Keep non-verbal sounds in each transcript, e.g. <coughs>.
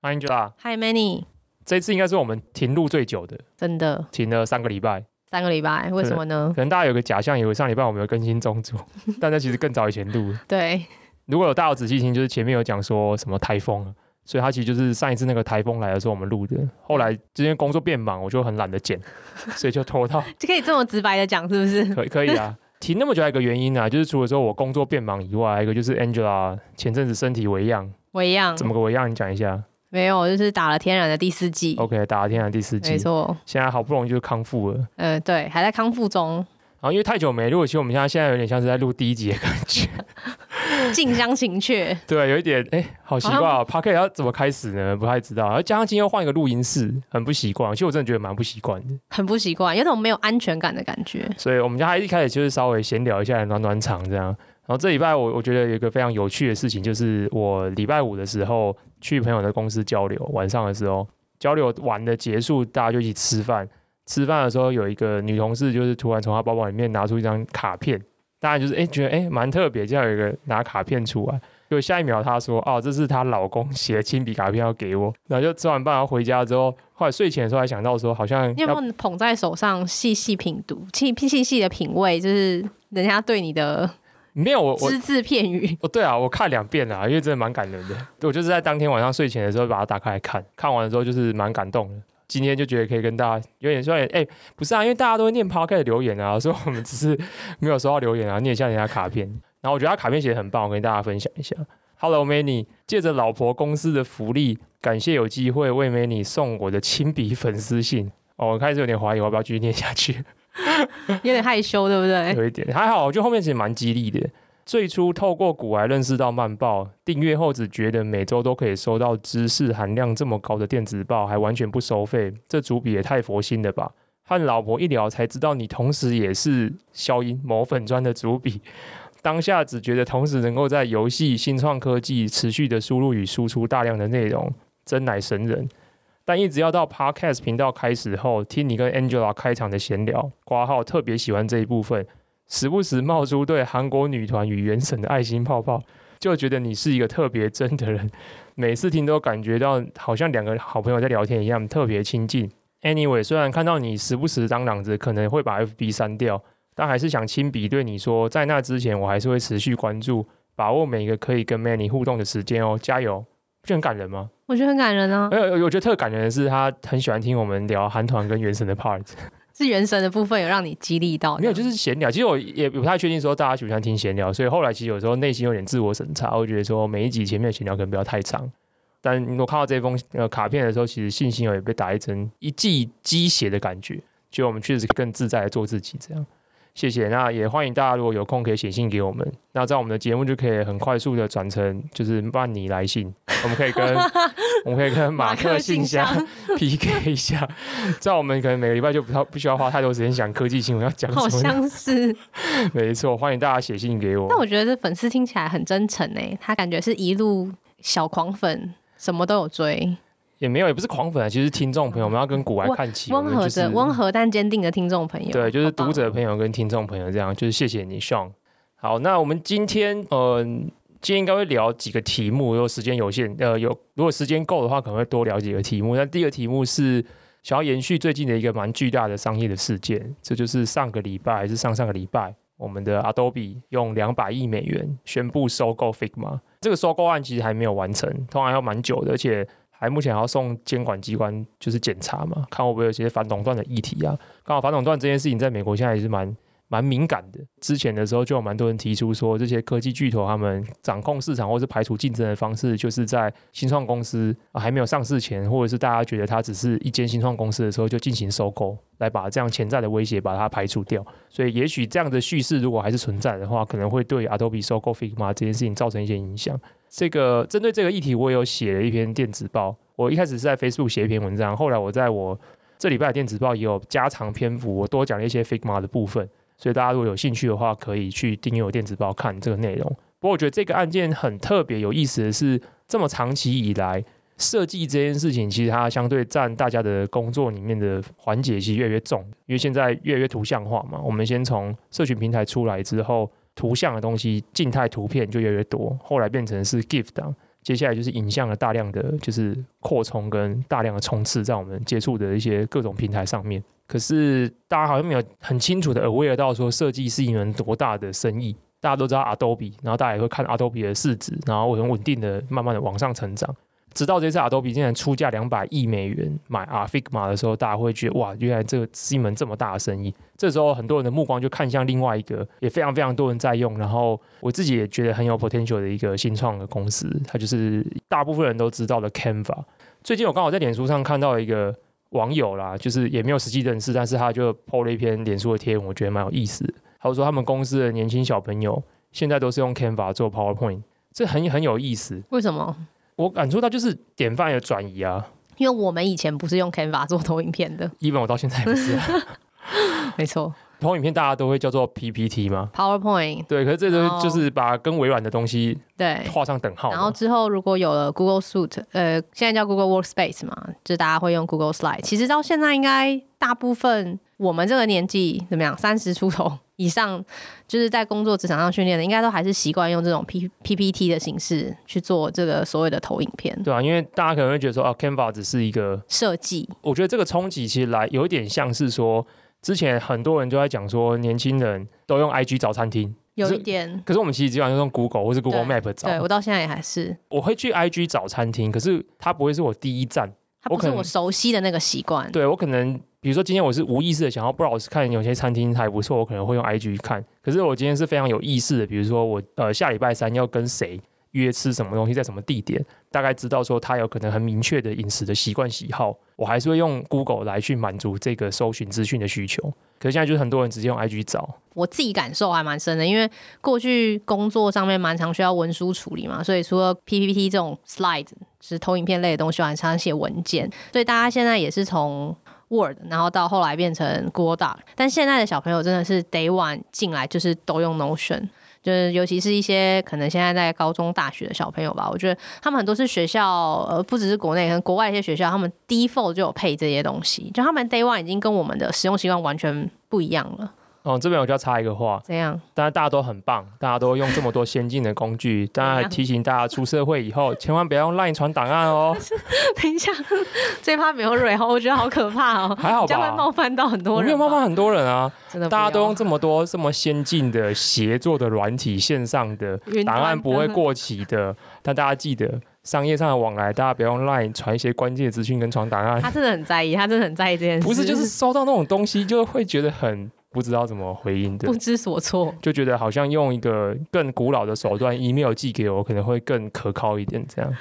Hi Angela，Hi Manny，这次应该是我们停录最久的，真的停了三个礼拜。三个礼拜，为什么呢？可能大家有个假象，以为上礼拜我们有更新中组，<laughs> 但那其实更早以前录。对，如果有大家有仔细听，就是前面有讲说什么台风，所以它其实就是上一次那个台风来的时候我们录的。后来今天工作变忙，我就很懒得剪，<laughs> 所以就拖到。<laughs> 就可以这么直白的讲，是不是？可以可以啊。停那么久还有一个原因啊，就是除了说我工作变忙以外，还有一个就是 Angela 前阵子身体微恙。微恙？怎么个微恙？你讲一下。没有，就是打了天然的第四季。OK，打了天然第四季，没错。现在好不容易就康复了。嗯、呃，对，还在康复中。然后因为太久没录，其实我们现在现在有点像是在录第一集的感觉，近乡情怯。对，有一点哎，好奇怪啊。Podcast 要怎么开始呢？不太知道。然后加上今天又换一个录音室，很不习惯。其实我真的觉得蛮不习惯的，很不习惯，有种没有安全感的感觉。所以我们家还一开始就是稍微闲聊一下，暖暖场这样。然后这礼拜我我觉得有一个非常有趣的事情，就是我礼拜五的时候去朋友的公司交流，晚上的时候交流完的结束，大家就一起吃饭。吃饭的时候有一个女同事，就是突然从她包包里面拿出一张卡片，大家就是哎觉得哎蛮特别，这样有一个拿卡片出来。就下一秒她说哦，这是她老公写的亲笔卡片要给我。然后就吃完饭要回家之后，后来睡前的时候还想到说，好像你有没有捧在手上细细品读，细细细的品味，就是人家对你的。没有我我只字片语 <laughs> 哦，对啊，我看两遍啊，因为真的蛮感人的。我就是在当天晚上睡前的时候把它打开来看，看完了之后就是蛮感动的。今天就觉得可以跟大家有点说，哎、欸，不是啊，因为大家都会念 Podcast 留言啊，<laughs> 所以我们只是没有收到留言啊，念一下人家卡片。然后我觉得他卡片写的很棒，我跟大家分享一下。Hello Manny，借着老婆公司的福利，感谢有机会为 Manny 送我的亲笔粉丝信。哦，我开始有点怀疑我要不要继续念下去。<laughs> 有点害羞，对不对？有一点还好，我觉得后面其实蛮激励的。最初透过古癌认识到曼报，订阅后只觉得每周都可以收到知识含量这么高的电子报，还完全不收费，这主笔也太佛心了吧！和老婆一聊才知道，你同时也是消音某粉砖的主笔。当下只觉得同时能够在游戏、新创科技持续的输入与输出大量的内容，真乃神人。但一直要到 Podcast 频道开始后，听你跟 Angela 开场的闲聊，挂号特别喜欢这一部分，时不时冒出对韩国女团与原神的爱心泡泡，就觉得你是一个特别真的人。每次听都感觉到好像两个好朋友在聊天一样，特别亲近。Anyway，虽然看到你时不时嚷嚷着可能会把 FB 删掉，但还是想亲笔对你说，在那之前我还是会持续关注，把握每一个可以跟 Many 互动的时间哦，加油！就很感人吗？我觉得很感人啊。有，我觉得特感人的是，他很喜欢听我们聊韩团跟原神的 part。<laughs> 是原神的部分有让你激励到？没有，就是闲聊。其实我也不太确定说大家喜不喜欢听闲聊，所以后来其实有时候内心有点自我审查，我觉得说每一集前面的闲聊可能不要太长。但我看到这封呃卡片的时候，其实信心有被打一针一剂鸡血的感觉，就我们确实更自在的做自己这样。谢谢，那也欢迎大家如果有空可以写信给我们，那在我们的节目就可以很快速的转成就是曼尼来信，我们可以跟 <laughs> 我们可以跟马克信箱 <laughs> PK 一下，这样我们可能每个礼拜就不要不需要花太多时间想科技新闻要讲什么，好像是，没错，欢迎大家写信给我。但我觉得这粉丝听起来很真诚诶，他感觉是一路小狂粉，什么都有追。也没有，也不是狂粉啊，其实听众朋友，我们要跟古玩看齐，温和的、温和但坚定的听众朋友。对，就是读者朋友跟听众朋友这样，就是谢谢你，Sean。好，那我们今天，呃，今天应该会聊几个题目，如果时间有限，呃，有如果时间够的话，可能会多聊几个题目。那第一个题目是想要延续最近的一个蛮巨大的商业的事件，这就是上个礼拜还是上上个礼拜，我们的 Adobe 用两百亿美元宣布收购 Figma。这个收购案其实还没有完成，通常要蛮久的，而且。还目前还要送监管机关就是检查嘛，看会不会有些反垄断的议题啊。刚好反垄断这件事情在美国现在也是蛮蛮敏感的。之前的时候就有蛮多人提出说，这些科技巨头他们掌控市场或是排除竞争的方式，就是在新创公司还没有上市前，或者是大家觉得它只是一间新创公司的时候就进行收购，来把这样潜在的威胁把它排除掉。所以也许这样的叙事如果还是存在的话，可能会对 Adobe 收购 Figma 这件事情造成一些影响。这个针对这个议题，我有写了一篇电子报。我一开始是在 Facebook 写一篇文章，后来我在我这礼拜的电子报也有加长篇幅，我多讲了一些 Figma 的部分。所以大家如果有兴趣的话，可以去订阅我电子报看这个内容。不过我觉得这个案件很特别有意思的是，这么长期以来，设计这件事情其实它相对占大家的工作里面的环节其实越来越重，因为现在越来越图像化嘛。我们先从社群平台出来之后，图像的东西静态图片就越来越多，后来变成是 GIF 档。接下来就是影像的大量的就是扩充跟大量的冲刺在我们接触的一些各种平台上面。可是大家好像没有很清楚的 aware 到说设计是一门多大的生意。大家都知道 Adobe，然后大家也会看 Adobe 的市值，然后很稳定的慢慢的往上成长。直到这次 Adobe 竟然出价两百亿美元买 Figma 的时候，大家会觉得哇，原来这个是一门这么大的生意。这时候很多人的目光就看向另外一个，也非常非常多人在用，然后我自己也觉得很有 potential 的一个新创的公司，它就是大部分人都知道的 Canva。最近我刚好在脸书上看到一个网友啦，就是也没有实际认识，但是他就 po 了一篇脸书的贴文，我觉得蛮有意思的。他说他们公司的年轻小朋友现在都是用 Canva 做 PowerPoint，这很很有意思。为什么？我感受到就是典范的转移啊。因为我们以前不是用 Canva 做投影片的，even 我到现在也不是。<laughs> 没错。投影片大家都会叫做 PPT 吗？PowerPoint。对，可是这个就是把跟微软的东西对画上等号。然后之后如果有了 Google Suite，呃，现在叫 Google Workspace 嘛，就大家会用 Google Slide。其实到现在应该大部分我们这个年纪怎么样，三十出头以上，就是在工作职场上训练的，应该都还是习惯用这种 P PPT 的形式去做这个所谓的投影片。对啊，因为大家可能会觉得说，啊，Canva 只是一个设计。我觉得这个冲击其实来有一点像是说。之前很多人就在讲说，年轻人都用 IG 找餐厅，有一点。可是我们其实基本上用 Google 或是 Google Map 找。对，我到现在也还是。我会去 IG 找餐厅，可是它不会是我第一站。它不是我熟悉的那个习惯。对，我可能，比如说今天我是无意识的想要不知道看有些餐厅还不错，我可能会用 IG 看。可是我今天是非常有意识的，比如说我呃下礼拜三要跟谁约吃什么东西，在什么地点，大概知道说他有可能很明确的饮食的习惯喜好，我还是会用 Google 来去满足这个搜寻资讯的需求。可是现在就是很多人直接用 IG 找，我自己感受还蛮深的，因为过去工作上面蛮常需要文书处理嘛，所以除了 PPT 这种 slide 是投影片类的东西，还常常写文件，所以大家现在也是从 Word，然后到后来变成 Google Doc，但现在的小朋友真的是 Day One 进来就是都用 Notion。就是，尤其是一些可能现在在高中、大学的小朋友吧，我觉得他们很多是学校，呃，不只是国内，可能国外一些学校，他们 default 就有配这些东西，就他们 day one 已经跟我们的使用习惯完全不一样了。哦，这边我就要插一个话，怎样？当然大家都很棒，大家都用这么多先进的工具，<laughs> 当然还提醒大家出社会以后千万不要用 Line 传档案哦。<laughs> 等一下，<laughs> 最怕没有蕊哦，我觉得好可怕哦。还好吧？将会冒犯到很多人。没有冒犯很多人啊，真的，大家都用这么多这么先进的协作的软体，线上的档案不会过期的。但大家记得，商业上的往来，大家不要用 Line 传一些关键资讯跟传档案。他真的很在意，他真的很在意这件事。不是，就是收到那种东西，就会觉得很。不知道怎么回应的，不知所措，就觉得好像用一个更古老的手段，email 寄给我，可能会更可靠一点，这样。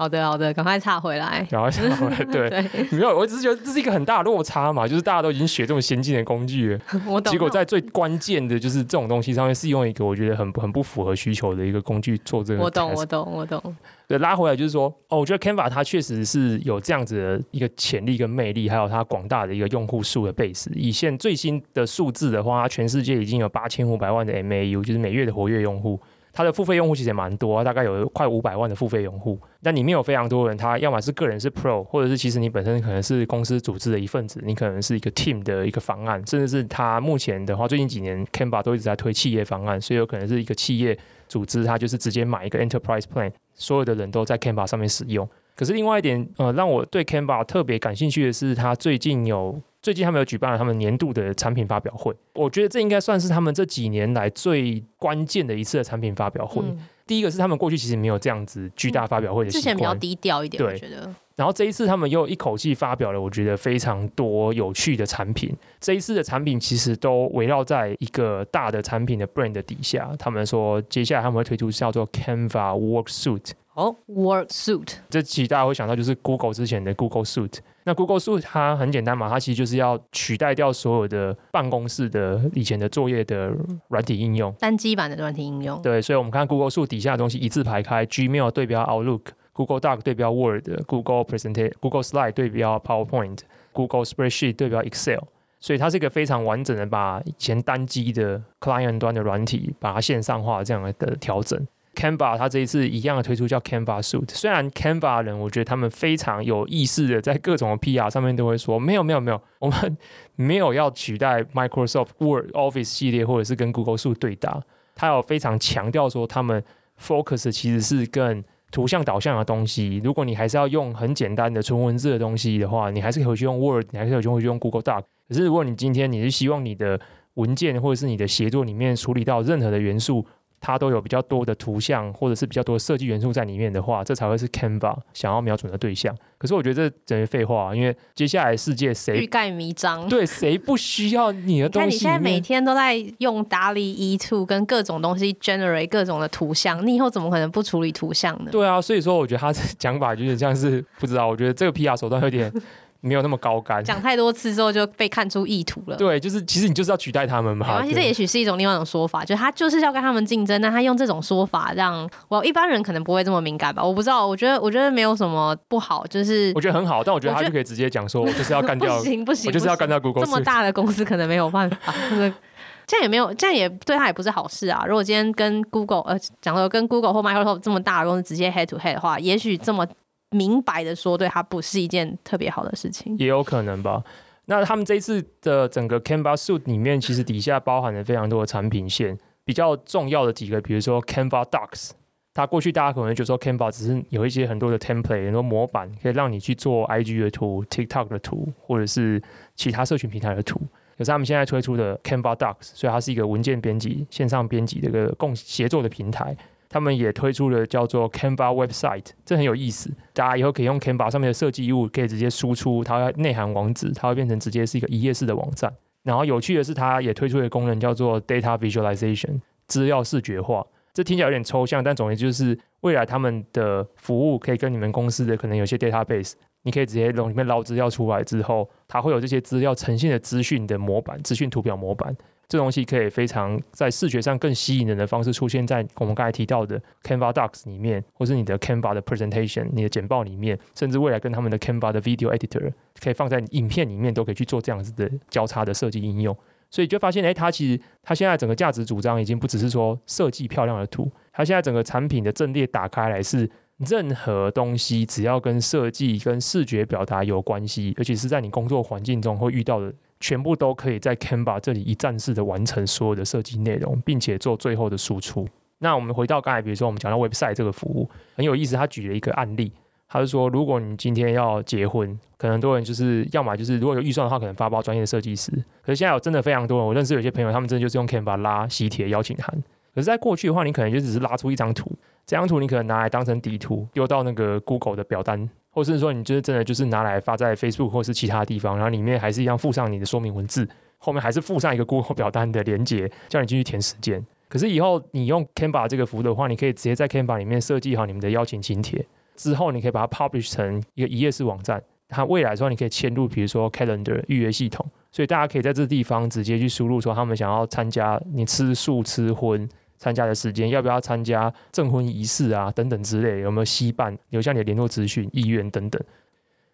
好的，好的，赶快插回来，赶快插回来。对，<laughs> 对没有，我只是觉得这是一个很大的落差嘛，就是大家都已经学这么先进的工具了，我懂。结果在最关键的就是这种东西上面，是用一个我觉得很很不符合需求的一个工具做这个。我懂，我懂，我懂。对，拉回来就是说，哦，我觉得 Canva 它确实是有这样子的一个潜力跟魅力，还有它广大的一个用户数的 base。以现最新的数字的话，它全世界已经有八千五百万的 MAU，就是每月的活跃用户。它的付费用户其实也蛮多，大概有快五百万的付费用户。那里面有非常多人，他要么是个人是 Pro，或者是其实你本身可能是公司组织的一份子，你可能是一个 Team 的一个方案，甚至是他目前的话，最近几年 Canva 都一直在推企业方案，所以有可能是一个企业组织，他就是直接买一个 Enterprise Plan，所有的人都在 Canva 上面使用。可是另外一点，呃，让我对 Canva 特别感兴趣的是，它最近有。最近他们有举办了他们年度的产品发表会，我觉得这应该算是他们这几年来最关键的一次的产品发表会。嗯、第一个是他们过去其实没有这样子巨大发表会的习惯，之前比较低调一点，对，我觉得。然后这一次他们又一口气发表了，我觉得非常多有趣的产品。这一次的产品其实都围绕在一个大的产品的 brand 底下。他们说接下来他们会推出叫做 Canva Work Suite。哦，Work Suite，这其实大家会想到就是 Google 之前的 Google Suite。那 Google Suite 它很简单嘛，它其实就是要取代掉所有的办公室的以前的作业的软体应用，单机版的软体应用。对，所以我们看 Google Suite 底下的东西一字排开，Gmail 对标 Outlook，Google Doc 对标 Word，Google Presentation，Google Slide 对标 PowerPoint，Google Spreadsheet 对标 Excel。所以它是一个非常完整的把以前单机的 Client 端的软体把它线上化这样的调整。Canva 它这一次一样的推出叫 Canva Suite，虽然 Canva 人我觉得他们非常有意识的在各种 PR 上面都会说没有没有没有，我们 <laughs> 没有要取代 Microsoft Word Office 系列或者是跟 Google Suit 对打，他有非常强调说他们 focus 其实是更图像导向的东西，如果你还是要用很简单的纯文字的东西的话，你还是可以去用 Word，你还是可以回去用 Google Doc。可是如果你今天你是希望你的文件或者是你的协作里面处理到任何的元素，它都有比较多的图像，或者是比较多的设计元素在里面的话，这才会是 Canva 想要瞄准的对象。可是我觉得这等于废话，因为接下来世界谁欲盖弥彰？对，谁不需要你的东西？你看你现在每天都在用达利 E2 跟各种东西 generate 各种的图像，你以后怎么可能不处理图像呢？对啊，所以说我觉得他的讲法有点像是不知道，我觉得这个 PR 手段有点。没有那么高干，讲太多次之后就被看出意图了。对，就是其实你就是要取代他们嘛。没关系，这也许是一种另外一种说法，就是他就是要跟他们竞争，那他用这种说法让我一般人可能不会这么敏感吧？我不知道，我觉得我觉得没有什么不好，就是我觉得很好，但我觉得他就可以直接讲说，我就是要干掉，<laughs> 不行不行，我就是要干掉 Google。这么大的公司可能没有办法，<laughs> 这样也没有，这样也对他也不是好事啊。如果今天跟 Google 呃讲说跟 Google 或 Microsoft 这么大的公司直接 head to head 的话，也许这么。明白的说，对他不是一件特别好的事情，也有可能吧。那他们这一次的整个 Canva Suite 里面，其实底下包含了非常多的产品线，比较重要的几个，比如说 Canva Docs。它过去大家可能就说 Canva 只是有一些很多的 template，很多模板，可以让你去做 IG 的图、TikTok 的图，或者是其他社群平台的图。可是他们现在推出的 Canva Docs，所以它是一个文件编辑、线上编辑的一个共协作的平台。他们也推出了叫做 Canva Website，这很有意思。大家以后可以用 Canva 上面的设计物，可以直接输出它内涵网址，它会变成直接是一个一页式的网站。然后有趣的是，它也推出一个功能叫做 Data Visualization，资料视觉化。这听起来有点抽象，但总之就是未来他们的服务可以跟你们公司的可能有些 database，你可以直接从里面捞资料出来之后，它会有这些资料呈现的资讯的模板、资讯图表模板。这东西可以非常在视觉上更吸引人的方式出现在我们刚才提到的 Canva Docs 里面，或是你的 Canva 的 Presentation、你的简报里面，甚至未来跟他们的 Canva 的 Video Editor 可以放在影片里面，都可以去做这样子的交叉的设计应用。所以就发现，哎，它其实它现在整个价值主张已经不只是说设计漂亮的图，它现在整个产品的阵列打开来是任何东西只要跟设计、跟视觉表达有关系，尤其是在你工作环境中会遇到的。全部都可以在 Canva 这里一站式的完成所有的设计内容，并且做最后的输出。那我们回到刚才，比如说我们讲到 Website 这个服务很有意思，他举了一个案例，他是说，如果你今天要结婚，可能很多人就是要么就是如果有预算的话，可能发包专业的设计师。可是现在有真的非常多，我认识有些朋友，他们真的就是用 Canva 拉喜帖邀请函。可是，在过去的话，你可能就只是拉出一张图，这张图你可能拿来当成底图，丢到那个 Google 的表单。或是说，你就是真的就是拿来发在 Facebook 或是其他地方，然后里面还是一样附上你的说明文字，后面还是附上一个 Google 表单的连接，叫你进去填时间。可是以后你用 Canva 这个服务的话，你可以直接在 Canva 里面设计好你们的邀请请帖，之后你可以把它 publish 成一个一页式网站。它未来说你可以嵌入，比如说 Calendar 预约系统，所以大家可以在这地方直接去输入说他们想要参加你吃素吃荤。参加的时间，要不要参加证婚仪式啊？等等之类，有没有携伴？留下你的联络资讯、意愿等等。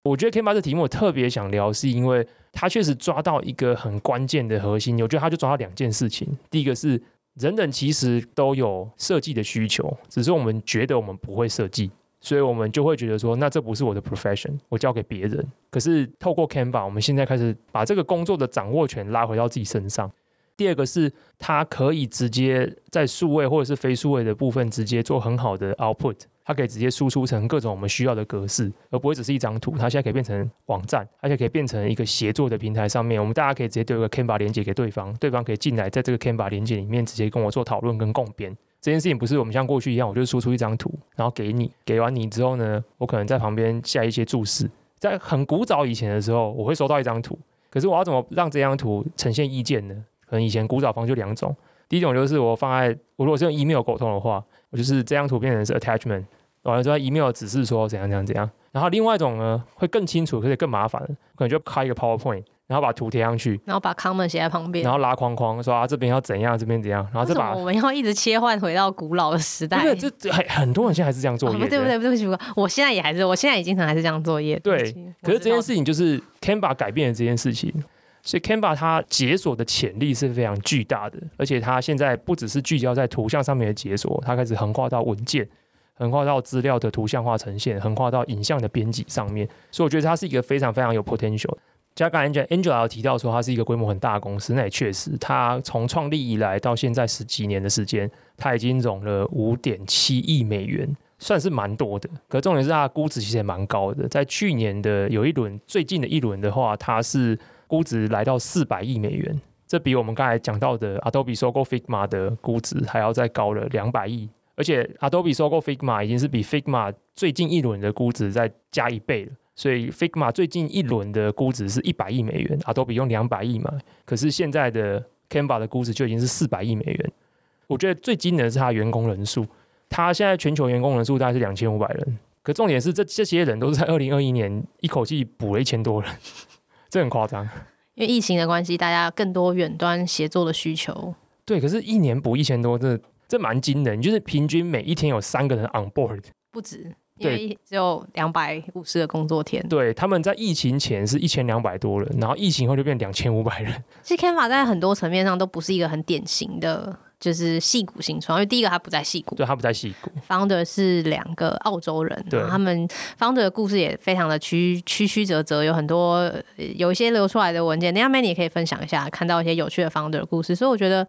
我觉得 Canva 这题目我特别想聊，是因为它确实抓到一个很关键的核心。我觉得它就抓到两件事情：第一个是人人其实都有设计的需求，只是我们觉得我们不会设计，所以我们就会觉得说，那这不是我的 profession，我交给别人。可是透过 Canva，我们现在开始把这个工作的掌握权拉回到自己身上。第二个是，它可以直接在数位或者是非数位的部分直接做很好的 output，它可以直接输出成各种我们需要的格式，而不会只是一张图。它现在可以变成网站，而且可以变成一个协作的平台上面，我们大家可以直接丢一个 Canva 连接给对方，对方可以进来，在这个 Canva 连接里面直接跟我做讨论跟共编。这件事情不是我们像过去一样，我就输出一张图，然后给你，给完你之后呢，我可能在旁边下一些注释。在很古早以前的时候，我会收到一张图，可是我要怎么让这张图呈现意见呢？可能以前古早方就两种，第一种就是我放在我如果是用 email 沟通的话，我就是这张图变成是 attachment，完了之后 email 指示说怎样怎样怎样。然后另外一种呢会更清楚，可是更麻烦，可能就开一个 PowerPoint，然后把图贴上去，然后把 comment 写在旁边，然后拉框框说啊这边要怎样，这边怎样，然后再把我们要一直切换回到古老的时代。对，这很很多人现在还是这样作业。哦，对不对？对不起，我现在也还是，我现在也经经常还是这样作业。对，可是这件事情就是 Canva 改变了这件事情。所以 Canva 它解锁的潜力是非常巨大的，而且它现在不只是聚焦在图像上面的解锁，它开始横跨到文件，横跨到资料的图像化呈现，横跨到影像的编辑上面。所以我觉得它是一个非常非常有 potential。加刚 Angela 有提到说它是一个规模很大的公司，那也确实，它从创立以来到现在十几年的时间，它已经融了五点七亿美元，算是蛮多的。可重点是它的估值其实也蛮高的，在去年的有一轮，最近的一轮的话，它是估值来到四百亿美元，这比我们刚才讲到的 Adobe 收购 Figma 的估值还要再高了两百亿。而且 Adobe 收购 Figma 已经是比 Figma 最近一轮的估值再加一倍了，所以 Figma 最近一轮的估值是一百亿美元，Adobe 用两百亿嘛，可是现在的 Canva 的估值就已经是四百亿美元。我觉得最惊人的是它员工人数，它现在全球员工人数大概是两千五百人，可重点是这这些人都是在二零二一年一口气补了一千多人，这很夸张。因为疫情的关系，大家更多远端协作的需求。对，可是一年补一千多，这这蛮惊人，就是平均每一天有三个人 on board，不止，因为只有两百五十个工作天。对，他们在疫情前是一千两百多人，然后疫情后就变两千五百人。其实 Canva 在很多层面上都不是一个很典型的。就是戏骨新创，因为第一个他不在戏骨，对，他不在戏骨。Founder 是两个澳洲人，对，他们 Founder 的故事也非常的曲曲曲折折，有很多有一些流出来的文件。等下 Manny 也可以分享一下，看到一些有趣的 Founder 的故事。所以我觉得，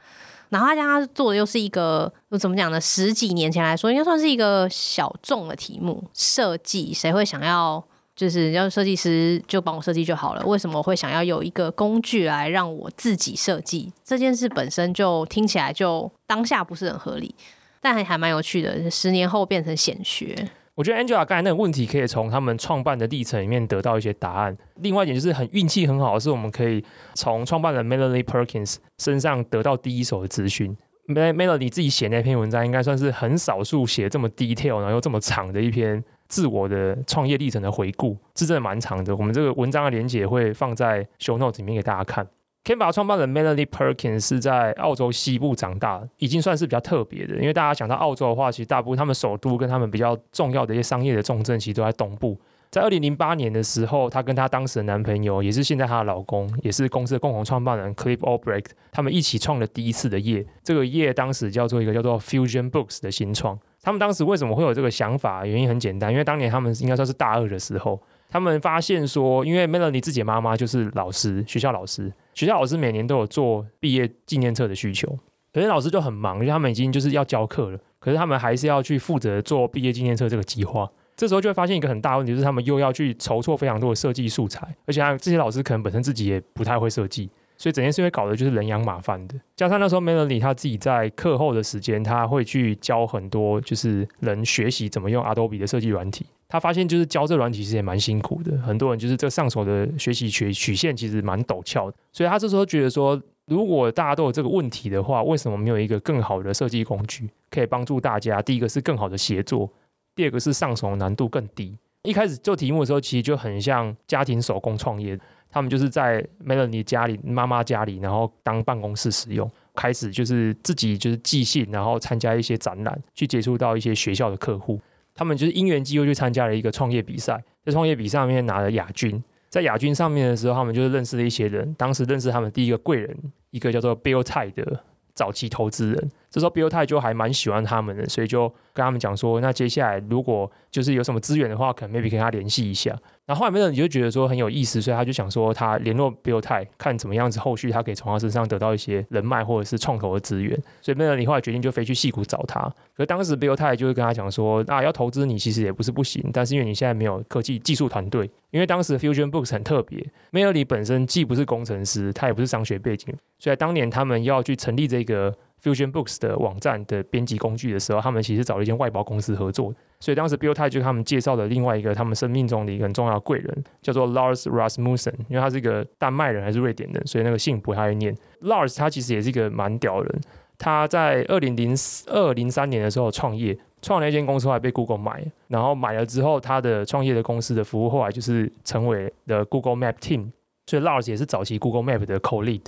哪怕将他做的又是一个怎么讲呢？十几年前来说，应该算是一个小众的题目，设计谁会想要？就是要设计师就帮我设计就好了。为什么我会想要有一个工具来让我自己设计？这件事本身就听起来就当下不是很合理，但还还蛮有趣的。十年后变成显学。我觉得 Angela 刚才那个问题可以从他们创办的历程里面得到一些答案。另外一点就是很运气很好的是，我们可以从创办人 Melody Perkins 身上得到第一手的资讯。Melanie 自己写那篇文章，应该算是很少数写这么 detail，然后又这么长的一篇。自我的创业历程的回顾，是真的蛮长的。我们这个文章的连结会放在 show notes 里面给大家看。Canva 创办人 Melanie Perkins 是在澳洲西部长大，已经算是比较特别的。因为大家讲到澳洲的话，其实大部分他们首都跟他们比较重要的一些商业的重镇，其实都在东部。在二零零八年的时候，她跟她当时的男朋友，也是现在她的老公，也是公司的共同创办人 Cliff Albrecht，他们一起创了第一次的业。这个业当时叫做一个叫做 Fusion Books 的新创。他们当时为什么会有这个想法？原因很简单，因为当年他们应该算是大二的时候，他们发现说，因为 Melanie 自己妈妈就是老师，学校老师，学校老师每年都有做毕业纪念册的需求，可是老师就很忙，因为他们已经就是要教课了，可是他们还是要去负责做毕业纪念册这个计划。这时候就会发现一个很大问题，就是他们又要去筹措非常多的设计素材，而且他这些老师可能本身自己也不太会设计。所以整件事会搞得就是人仰马翻的，加上那时候 Melanie 他自己在课后的时间，他会去教很多就是人学习怎么用 Adobe 的设计软体。他发现就是教这软体其实也蛮辛苦的，很多人就是这上手的学习曲曲线其实蛮陡峭的。所以他这时候觉得说，如果大家都有这个问题的话，为什么没有一个更好的设计工具可以帮助大家？第一个是更好的协作，第二个是上手难度更低。一开始做题目的时候，其实就很像家庭手工创业。他们就是在 Melanie 家里、妈妈家里，然后当办公室使用。开始就是自己就是寄信，然后参加一些展览，去接触到一些学校的客户。他们就是因缘机会去参加了一个创业比赛，在创业比赛上面拿了亚军。在亚军上面的时候，他们就是认识了一些人。当时认识他们第一个贵人，一个叫做 Bill Tai 的早期投资人。这时候 Bill Tai 就还蛮喜欢他们的，所以就跟他们讲说：那接下来如果就是有什么资源的话，可能 maybe 跟他联系一下。然后后来 m a 就觉得说很有意思，所以他就想说他联络 Bill Tai，看怎么样子后续他可以从他身上得到一些人脉或者是创投的资源。所以 m a 后来决定就飞去戏谷找他。可是当时 Bill Tai 就会跟他讲说啊，要投资你其实也不是不行，但是因为你现在没有科技技术团队，因为当时 Fusion Books 很特别，Melanie 本身既不是工程师，他也不是商学背景，所以当年他们要去成立这个 Fusion Books 的网站的编辑工具的时候，他们其实找了一间外包公司合作。所以当时 Bill Tai 就他们介绍了另外一个他们生命中的一个很重要的贵人，叫做 Lars Rasmussen，因为他是一个丹麦人还是瑞典人，所以那个姓不太会念。Lars 他其实也是一个蛮屌的人，他在二零零二零三年的时候创业，创了一间公司后来被 Google 买，然后买了之后，他的创业的公司的服务后来就是成为了 Google Map Team，所以 Lars 也是早期 Google Map 的 Co-Lead。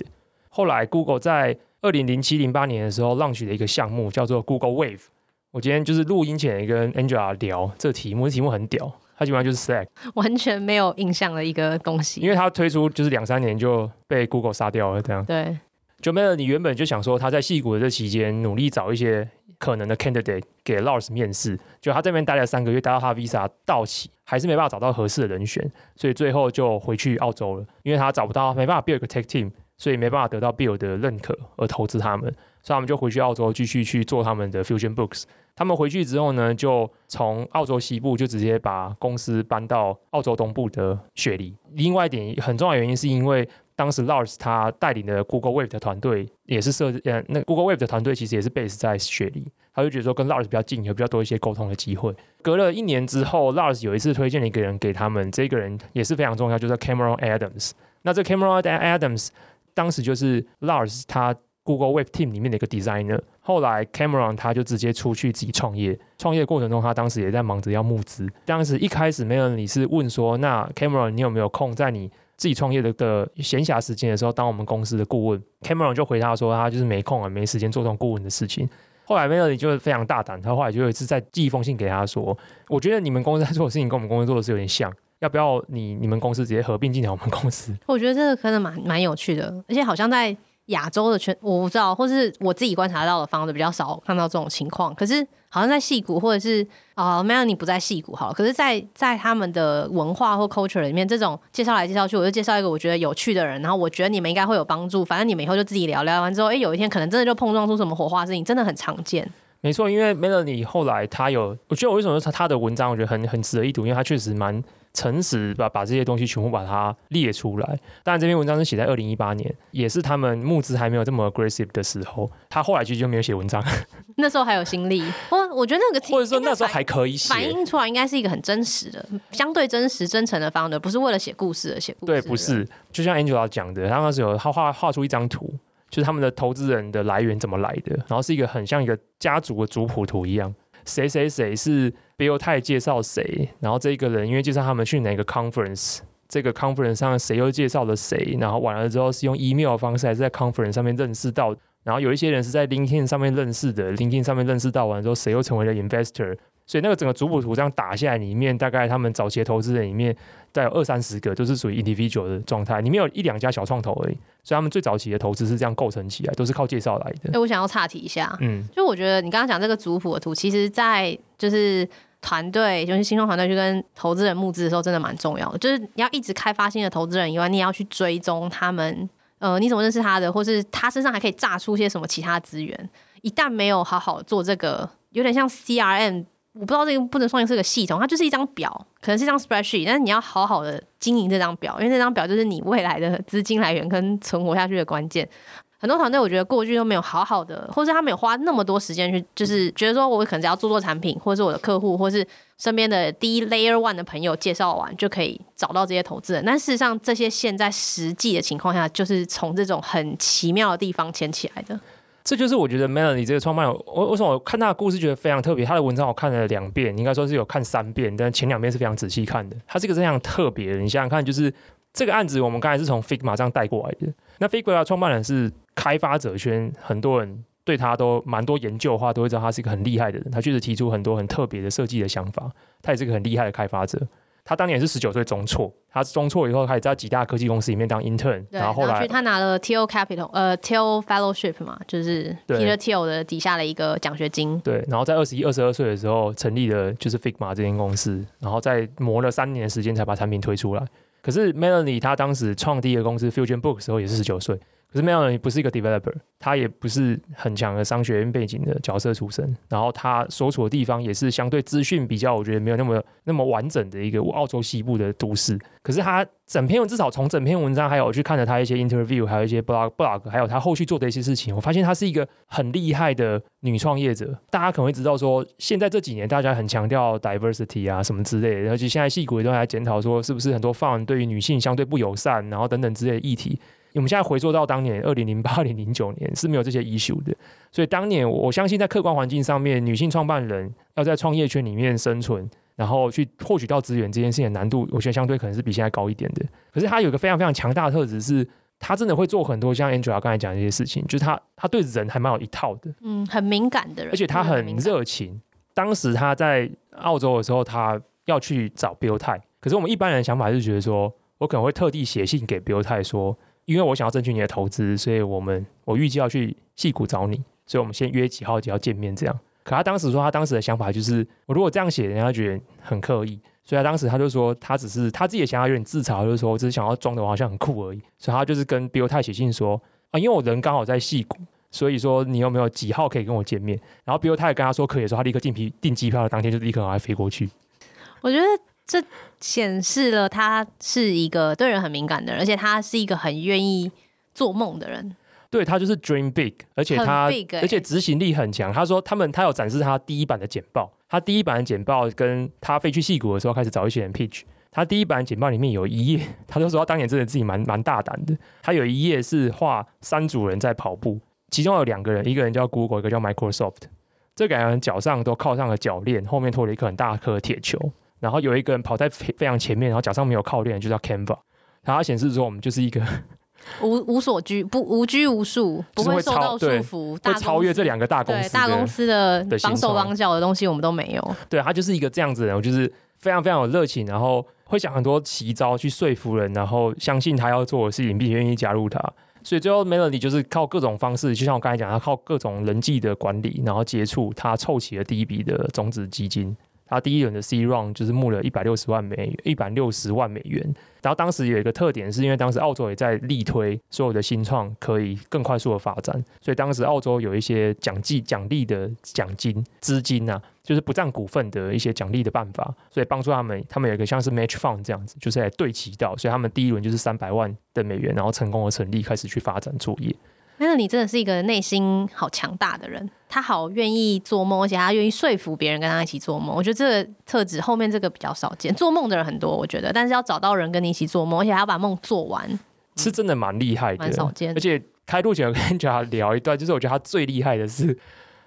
后来 Google 在二零零七零八年的时候 launch 了一个项目叫做 Google Wave。我今天就是录音前也跟 Angela 聊这个题目，这题目很屌，它基本上就是 Slack，<laughs> 完全没有印象的一个东西。因为它推出就是两三年就被 Google 杀掉了，这样。对，就 Melanie 你原本就想说他在戏谷的这期间努力找一些可能的 candidate 给 Lars 面试，就他这边待了三个月，待到他 visa 到期，还是没办法找到合适的人选，所以最后就回去澳洲了，因为他找不到，没办法 build 一个 tech team。所以没办法得到 Bill 的认可而投资他们，所以他们就回去澳洲继续去做他们的 Fusion Books。他们回去之后呢，就从澳洲西部就直接把公司搬到澳洲东部的雪梨。另外一点很重要原因是因为。当时 Lars 他带领的 Google Wave 的团队也是设呃，那 Google Wave 的团队其实也是 base 在雪梨，他就觉得说跟 Lars 比较近，有比较多一些沟通的机会。隔了一年之后，Lars 有一次推荐了一个人给他们，这个人也是非常重要，就是 Cameron Adams。那这 Cameron Adams 当时就是 Lars 他 Google Wave Team 里面的一个 designer。后来 Cameron 他就直接出去自己创业，创业过程中他当时也在忙着要募资。当时一开始没有人理，是问说，那 Cameron 你有没有空在你自己创业的的闲暇时间的时候，当我们公司的顾问，Cameron 就回答说，他就是没空啊，没时间做这种顾问的事情。后来 Melody 就非常大胆，他后来就有一次再寄一封信给他说，我觉得你们公司在做的事情跟我们公司做的是有点像，要不要你你们公司直接合并进来我们公司？<laughs> 我觉得这个可能蛮蛮有趣的，而且好像在。亚洲的圈我不知道，或是我自己观察到的方子比较少看到这种情况。可是好像在戏谷，或者是啊，Melanie 不在戏谷好，可是在在他们的文化或 culture 里面，这种介绍来介绍去，我就介绍一个我觉得有趣的人，然后我觉得你们应该会有帮助。反正你们以后就自己聊聊完之后，哎，有一天可能真的就碰撞出什么火花事情，真的很常见。没错，因为 Melanie 后来他有，我觉得我为什么说他的文章我觉得很很值得一读，因为他确实蛮。诚实把把这些东西全部把它列出来。当然，这篇文章是写在二零一八年，也是他们募资还没有这么 aggressive 的时候。他后来其实就没有写文章。<laughs> 那时候还有心力，我我觉得那个或者说那时候还可以写，反映出来应该是一个很真实的、相对真实、真诚的方的，不是为了写故事而写故事。对，不是。就像 Angela 讲的，他那时候他画画出一张图，就是他们的投资人的来源怎么来的，然后是一个很像一个家族的族谱图一样。谁谁谁是 Bill 太介绍谁，然后这个人因为介绍他们去哪个 conference，这个 conference 上谁又介绍了谁，然后完了之后是用 email 的方式还是在 conference 上面认识到，然后有一些人是在 LinkedIn 上面认识的，LinkedIn 上面认识到完之后谁又成为了 investor。所以那个整个族谱图这样打下来，里面大概他们早期的投资人里面，大概有二三十个都是属于 individual 的状态，里面有一两家小创投而已。所以他们最早期的投资是这样构成起来，都是靠介绍来的。哎、欸，我想要岔题一下，嗯，就我觉得你刚刚讲这个族谱的图，其实在就是团队，就是新创团队去跟投资人募资的时候，真的蛮重要的。就是你要一直开发新的投资人以外，你也要去追踪他们，呃，你怎么认识他的，或是他身上还可以榨出些什么其他资源。一旦没有好好做这个，有点像 CRM。我不知道这个不能算是个系统，它就是一张表，可能是一张 spreadsheet，但是你要好好的经营这张表，因为这张表就是你未来的资金来源跟存活下去的关键。很多团队我觉得过去都没有好好的，或是他没有花那么多时间去，就是觉得说我可能只要做做产品，或者是我的客户，或是身边的第一 layer one 的朋友介绍完就可以找到这些投资人。但事实上，这些现在实际的情况下，就是从这种很奇妙的地方牵起来的。这就是我觉得 Melanie 这个创办人，我为什么我看他的故事觉得非常特别？他的文章我看了两遍，应该说是有看三遍，但前两遍是非常仔细看的。他是一个这样特别的，你想想看，就是这个案子我们刚才是从 Figma 这样带过来的。那 Figma 创办人是开发者圈，很多人对他都蛮多研究的话，都会知道他是一个很厉害的人。他确实提出很多很特别的设计的想法，他也是一个很厉害的开发者。他当年是十九岁中辍，他中辍以后开始在几大科技公司里面当 intern，然后后来他拿了 Thiel Capital 呃 Thiel Fellowship 嘛，就是 Peter Thiel 的底下的一个奖学金。对，然后在二十一、二十二岁的时候成立了就是 Figma 这间公司，然后在磨了三年的时间才把产品推出来。可是 Melanie 她当时创第一个公司 Fusion Book 的时候也是十九岁。可是 Melon 不是一个 developer，他也不是很强的商学院背景的角色出身，然后他所处的地方也是相对资讯比较，我觉得没有那么那么完整的一个澳洲西部的都市。可是他整篇文至少从整篇文章，还有我去看了他一些 interview，还有一些 blog blog，还有他后续做的一些事情，我发现他是一个很厉害的女创业者。大家可能会知道说，现在这几年大家很强调 diversity 啊什么之类的，而且现在矽谷也都还在检讨说，是不是很多 f u n 对于女性相对不友善，然后等等之类的议题。我们现在回溯到当年二零零八、二零零九年是没有这些 issue 的，所以当年我相信在客观环境上面，女性创办人要在创业圈里面生存，然后去获取到资源这件事情的难度，我觉得相对可能是比现在高一点的。可是她有一个非常非常强大的特质，是他真的会做很多像 Angela 刚才讲的这些事情，就是他他对人还蛮有一套的，嗯，很敏感的人，而且他很热情。当时他在澳洲的时候，他要去找 Bill 泰，可是我们一般人的想法是觉得说，我可能会特地写信给 Bill 泰说。因为我想要争取你的投资，所以我们我预计要去戏谷找你，所以我们先约几号几号见面这样。可他当时说，他当时的想法就是，我如果这样写，人家觉得很刻意，所以他当时他就说，他只是他自己的想法有点自嘲，就是说，我只是想要装的我好像很酷而已。所以他就是跟 Bill 太写信说啊，因为我人刚好在戏谷，所以说你有没有几号可以跟我见面？然后 Bill 太跟他说可以，说他立刻订批订机票的当天就立刻让他飞过去。我觉得这显示了他是一个对人很敏感的人，而且他是一个很愿意做梦的人。对，他就是 dream big，而且他、欸、而且执行力很强。他说他们他有展示他第一版的简报，他第一版的简报跟他飞去戏谷的时候开始找一些人 pitch。他第一版简报里面有一页，他就说他当年真的自己蛮蛮大胆的。他有一页是画三组人在跑步，其中有两个人，一个人叫 Google，一个叫 Microsoft。这两个人脚上都靠上了脚链，后面拖了一颗很大颗铁球。然后有一个人跑在非常前面，然后脚上没有靠链，就叫 Canva。然后他显示说我们就是一个。无无所居不无拘无束，不会受到束缚，会超越这两个大公司，大公司的绑手绑脚的东西我们都没有。对，他就是一个这样子的人，我就是非常非常有热情，然后会想很多奇招去说服人，然后相信他要做的事情，并且愿意加入他。所以最后 Melody 就是靠各种方式，就像我刚才讲，他靠各种人际的管理，然后接触，他凑齐了第一笔的种子基金。他第一轮的 C round 就是募了一百六十万美元，一百六十万美元。然后当时有一个特点，是因为当时澳洲也在力推所有的新创可以更快速的发展，所以当时澳洲有一些奖励奖励的奖金资金啊，就是不占股份的一些奖励的办法，所以帮助他们，他们有一个像是 match fund 这样子，就是来对齐到，所以他们第一轮就是三百万的美元，然后成功的成立，开始去发展作业。那你真的是一个内心好强大的人，他好愿意做梦，而且他愿意说服别人跟他一起做梦。我觉得这个特质后面这个比较少见，做梦的人很多，我觉得，但是要找到人跟你一起做梦，而且还要把梦做完，是真的蛮厉害的，蛮少见。而且开录前我跟人家聊一段，就是我觉得他最厉害的是，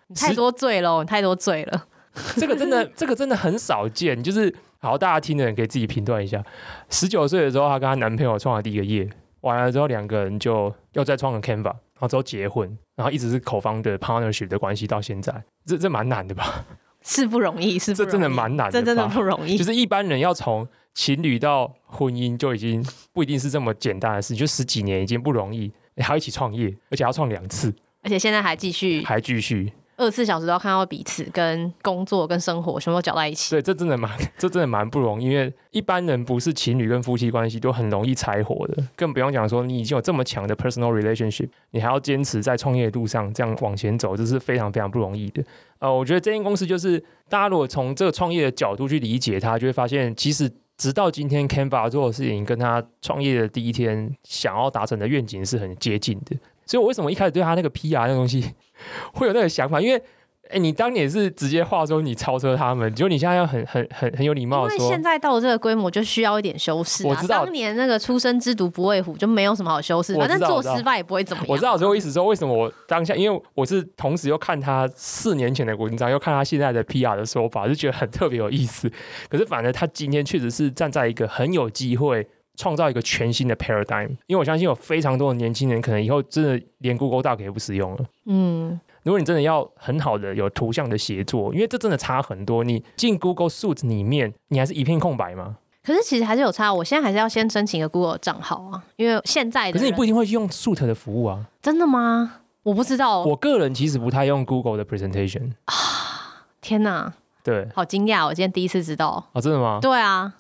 你太多罪了，你太多罪了。<laughs> 这个真的，这个真的很少见。就是好，大家听的人可以自己评断一下。十九岁的时候，她跟她男朋友创了第一个业，完了之后两个人就又再创了 Canva。然后之后结婚，然后一直是 co-founder partnership 的关系到现在，这这蛮难的吧？<laughs> 是不容易，是这真的蛮难的，这真的不容易。就是一般人要从情侣到婚姻就已经不一定是这么简单的事，就十几年已经不容易，还要一起创业，而且要创两次，而且现在还继续，还继续。二十四小时都要看到彼此，跟工作跟生活全部搅在一起。对，这真的蛮，这真的蛮不容易。因为一般人不是情侣跟夫妻关系都很容易柴火的，更不用讲说你已经有这么强的 personal relationship，你还要坚持在创业路上这样往前走，这是非常非常不容易的。呃，我觉得这间公司就是大家如果从这个创业的角度去理解它，就会发现其实直到今天，Canva 做的事情跟他创业的第一天想要达成的愿景是很接近的。所以我为什么一开始对他那个 PR 那个东西 <laughs> 会有那个想法？因为，哎，你当年是直接话说你超车他们，结果你现在要很很很很有礼貌因为现在到了这个规模就需要一点修饰啊。我知道，当年那个初生之犊不畏虎就没有什么好修饰，反正做失败也不会怎么样。我知道，所以我意思说，为什么我当下，因为我是同时又看他四年前的文章，又看他现在的 PR 的说法，就觉得很特别有意思。可是，反而他今天确实是站在一个很有机会。创造一个全新的 paradigm，因为我相信有非常多的年轻人可能以后真的连 Google Doc 也不使用了。嗯，如果你真的要很好的有图像的协作，因为这真的差很多。你进 Google Suite 里面，你还是一片空白吗？可是其实还是有差。我现在还是要先申请一个 Google 账号啊，因为现在的。可是你不一定会去用 Suite 的服务啊。真的吗？我不知道。我个人其实不太用 Google 的 Presentation 啊。天哪！对，好惊讶！我今天第一次知道。哦，真的吗？对啊。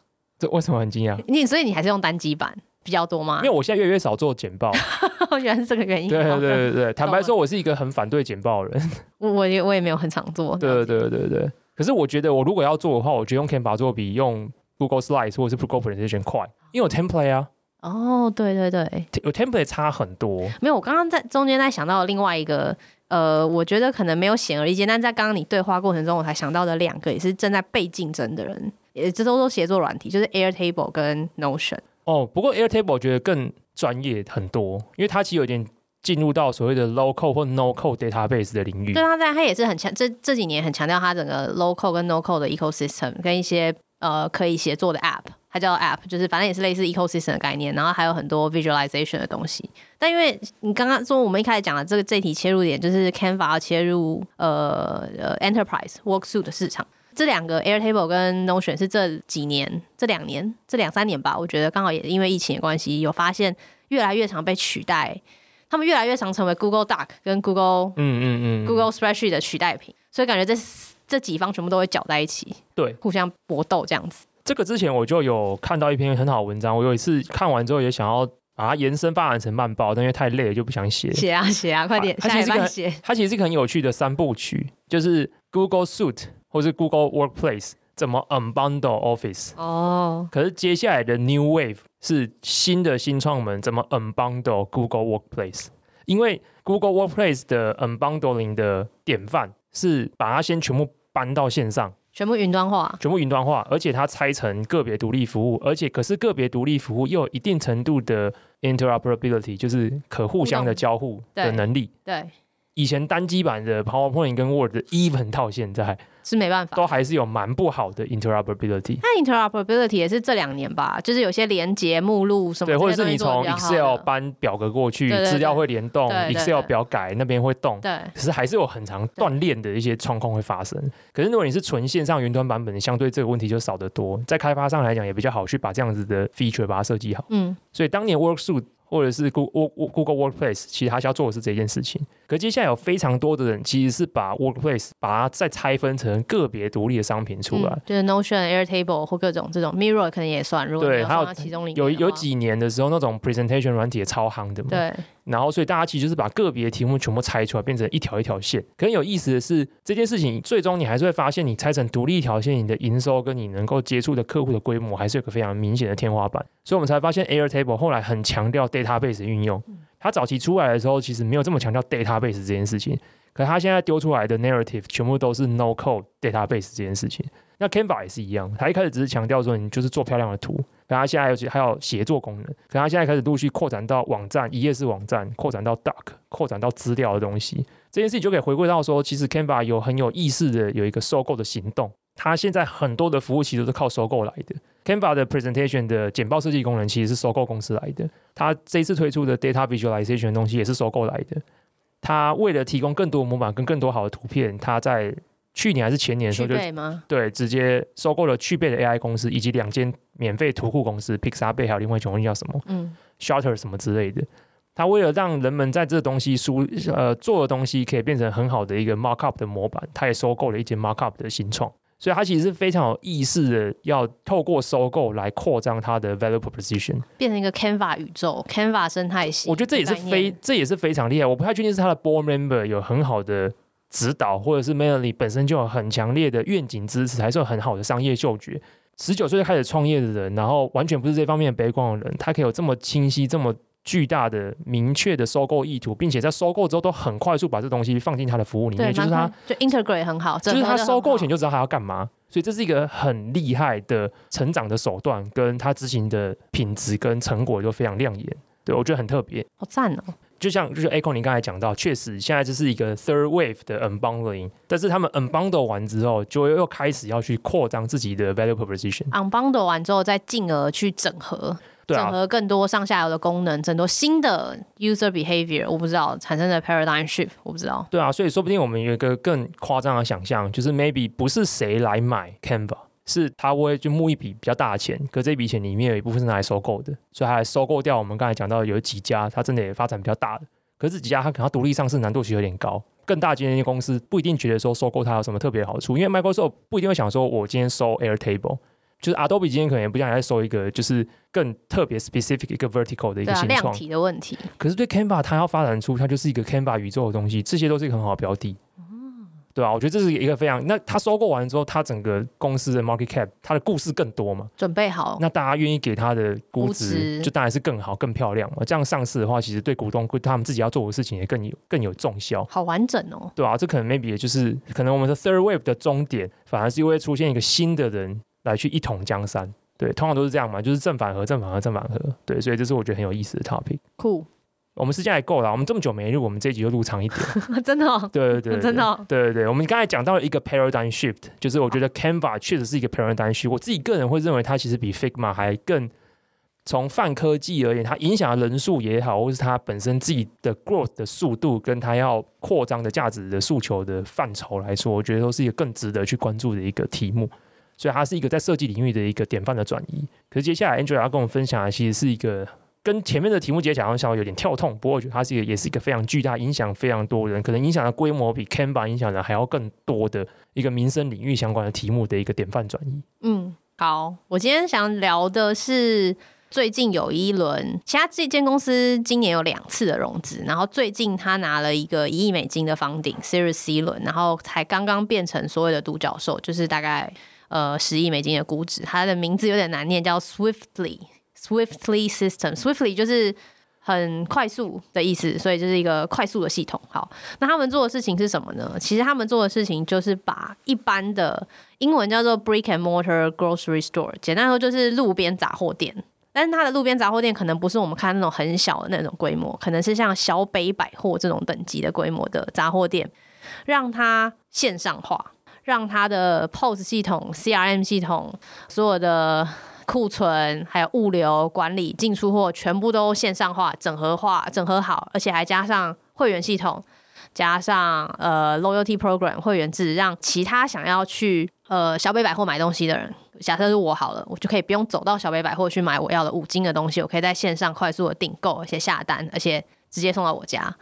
这为什么很惊讶？你所以你还是用单机版比较多吗？因为我现在越来越少做简报，<laughs> 原来是这个原因。对对对对，坦白说，我是一个很反对简报的人。<laughs> 我我也我也没有很常做。对对对对对。可是我觉得，我如果要做的话，我觉得用 Canva 做比用 Google Slides 或者是 Google Presentation 快，因为有 template 啊。哦，对对对，有 template 差很多。没有，我刚刚在中间在想到另外一个，呃，我觉得可能没有显而易见，但在刚刚你对话过程中，我才想到的两个，也是正在被竞争的人。也这都都协作软体，就是 Airtable 跟 Notion。哦，不过 Airtable 我觉得更专业很多，因为它其实有点进入到所谓的 local 或 no code database 的领域。对，它在它也是很强，这这几年很强调它整个 local 跟 no code 的 ecosystem，跟一些呃可以协作的 app，它叫 app，就是反正也是类似 ecosystem 的概念。然后还有很多 visualization 的东西。但因为你刚刚说我们一开始讲的这个这题切入点，就是 Canva 要切入呃呃 enterprise work suite 的市场。这两个 Airtable 跟 Notion 是这几年、这两年、这两三年吧，我觉得刚好也因为疫情的关系，有发现越来越常被取代，他们越来越常成为 Google Doc 跟 Google 嗯嗯嗯 Google Spreadsheet 的取代品，所以感觉这这几方全部都会搅在一起，对，互相搏斗这样子。这个之前我就有看到一篇很好文章，我有一次看完之后也想要把它延伸发展成慢报，但因为太累了就不想写。写啊写啊，快点！它其实是一个，它其实是一个很有趣的三部曲，就是 Google Suite 或是 Google Workplace 怎么 unbundle Office。哦。可是接下来的 New Wave 是新的新创们怎么 unbundle Google Workplace？因为 Google Workplace 的 unbundling 的典范是把它先全部搬到线上。全部云端化，全部云端化，而且它拆成个别独立服务，而且可是个别独立服务又有一定程度的 interoperability，就是可互相的交互的能力。对，对以前单机版的 PowerPoint 跟 Word，even 到现在。是没办法，都还是有蛮不好的 interoperability。那 interoperability 也是这两年吧，就是有些连接目录什么，对，或者是你从 Excel 搬表格过去，资料会联动，Excel 表改那边会动，对，可是还是有很长断链的一些状况会发生。可是如果你是纯线上云端版本，相对这个问题就少得多，在开发上来讲也比较好去把这样子的 feature 把它设计好。嗯，所以当年 Worksuite 或者是 Google Google Workplace，其实他需要做的是这件事情。可接下来有非常多的人，其实是把 Workplace 把它再拆分成个别独立的商品出来，嗯、就是 Notion、Airtable 或各种这种 Mirror 可能也算。如果对，还有其中有有几年的时候，那种 Presentation 软体也超夯的嘛。对。然后，所以大家其实就是把个别的题目全部拆出来，变成一条一条线。可能有意思的是，这件事情最终你还是会发现，你拆成独立一条线，你的营收跟你能够接触的客户的规模，还是有个非常明显的天花板。所以我们才发现，Airtable 后来很强调 database 运用。它早期出来的时候，其实没有这么强调 database 这件事情。可它现在丢出来的 narrative 全部都是 no code database 这件事情。那 Canva 也是一样，它一开始只是强调说你就是做漂亮的图，可它现在有还有协作功能，可它现在开始陆续扩展到网站、一页式网站，扩展到 Doc，扩展到资料的东西。这件事情就可以回归到说，其实 Canva 有很有意识的有一个收购的行动。它现在很多的服务其实都是靠收购来的。Canva 的 presentation 的简报设计功能其实是收购公司来的。它这一次推出的 data visualization 的东西也是收购来的。它为了提供更多模板跟更多好的图片，它在去年还是前年的时候就对直接收购了去贝的 AI 公司，以及两间免费图库公司 Pixabay 还有另外一种叫什么嗯 Shutter 什么之类的。他为了让人们在这个东西输呃做的东西可以变成很好的一个 markup 的模板，他也收购了一间 markup 的新创。所以他其实是非常有意识的要透过收购来扩张它的 value proposition，变成一个 Canva 宇宙，Canva 生态系。我觉得这也是非这也是非常厉害。我不太确定是他的 board member 有很好的。指导，或者是 Melanie 本身就有很强烈的愿景支持，还是有很好的商业嗅觉。十九岁就开始创业的人，然后完全不是这方面的 background 的人，他可以有这么清晰、这么巨大的、明确的收购意图，并且在收购之后都很快速把这东西放进他的服务里面，就是他就 integrate 很好，就是他收购前就知道他要干嘛，所以这是一个很厉害的成长的手段，跟他执行的品质跟成果都非常亮眼。对，我觉得很特别，好赞哦。就像就是 Echo，你刚才讲到，确实现在这是一个 third wave 的 unbundling，但是他们 unbundle 完之后，就又开始要去扩张自己的 value proposition。unbundle 完之后，再进而去整合，对啊、整合更多上下游的功能，整多新的 user behavior，我不知道产生的 paradigm shift，我不知道。对啊，所以说不定我们有一个更夸张的想象，就是 maybe 不是谁来买 Canva。是他会就募一笔比较大的钱，可这笔钱里面有一部分是拿来收购的，所以他来收购掉我们刚才讲到有几家，他真的也发展比较大的，可是这几家他可能独立上市难度其实有点高，更大间的公司不一定觉得说收购它有什么特别的好处，因为 Microsoft 不一定会想说我今天收 Airtable，就是 Adobe 今天可能也不想再收一个就是更特别 specific 一个 vertical 的一个新创，量体的问题。可是对 Canva 它要发展出它就是一个 Canva 宇宙的东西，这些都是一个很好的标的。对啊，我觉得这是一个非常，那他收购完之后，他整个公司的 market cap，他的故事更多嘛，准备好，那大家愿意给他的估值，就当然是更好、更漂亮嘛。这样上市的话，其实对股东、对他们自己要做的事情也更有、更有重效。好完整哦。对啊，这可能 maybe 也就是可能我们的 third wave 的终点，反而是因为出现一个新的人来去一统江山。对，通常都是这样嘛，就是正反合、正反合、正反合。对，所以这是我觉得很有意思的 topic。Cool。我们时间还够了，我们这么久没录，我们这一集就录长一点。<laughs> 真的、哦？对对对，<laughs> 真的、哦。对对对，我们刚才讲到了一个 paradigm shift，就是我觉得 Canva 确实是一个 paradigm shift。我自己个人会认为它其实比 Figma 还更从泛科技而言，它影响的人数也好，或是它本身自己的 growth 的速度，跟它要扩张的价值的诉求的范畴来说，我觉得都是一个更值得去关注的一个题目。所以它是一个在设计领域的一个典范的转移。可是接下来 Angela 要跟我们分享的，其实是一个。跟前面的题目节讲，稍微有点跳痛，不过我觉得它是一个，也是一个非常巨大、影响非常多人，可能影响的规模比 Canva 影响的还要更多的一个民生领域相关的题目的一个典范转移。嗯，好，我今天想聊的是最近有一轮，其他这间公司今年有两次的融资，然后最近他拿了一个一亿美金的房顶 Series C 轮，然后才刚刚变成所谓的独角兽，就是大概呃十亿美金的估值。它的名字有点难念，叫 Swiftly Swiftly System Swiftly 就是。很快速的意思，所以就是一个快速的系统。好，那他们做的事情是什么呢？其实他们做的事情就是把一般的英文叫做 brick and mortar grocery store，简单说就是路边杂货店。但是它的路边杂货店可能不是我们看那种很小的那种规模，可能是像小北百货这种等级的规模的杂货店，让它线上化，让它的 POS 系统、CRM 系统所有的。库存还有物流管理、进出货全部都线上化、整合化、整合好，而且还加上会员系统，加上呃 loyalty program 会员制，让其他想要去呃小北百货买东西的人，假设是我好了，我就可以不用走到小北百货去买我要的五金的东西，我可以在线上快速的订购，而且下单，而且直接送到我家。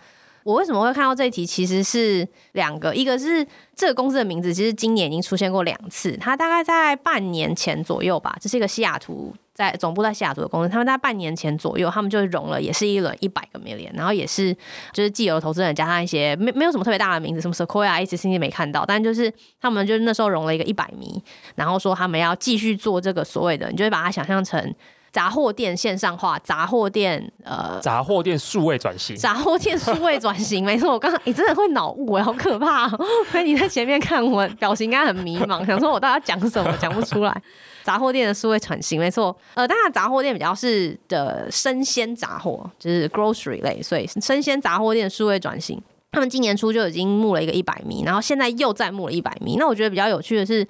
我为什么会看到这一题？其实是两个，一个是这个公司的名字，其实今年已经出现过两次。它大概在半年前左右吧，这是一个西雅图在总部在西雅图的公司。他们在半年前左右，他们就融了，也是一轮一百个 million，然后也是就是既有投资人加上一些没没有什么特别大的名字，什么 Sequoia、ACC 没看到，但就是他们就是那时候融了一个一百米，然后说他们要继续做这个所谓的，你就会把它想象成。杂货店线上化，杂货店呃，杂货店数位转型，杂货店数位转型，没错。我刚刚你真的会脑雾哎，好可怕！<laughs> 所以你在前面看我表情应该很迷茫，想说我到底要讲什么，讲不出来。杂货店的数位转型，没错。呃，当然杂货店比较是的生鲜杂货，就是 grocery 类，所以生鲜杂货店数位转型，他们今年初就已经募了一个一百米，然后现在又再募了一百米。那我觉得比较有趣的是，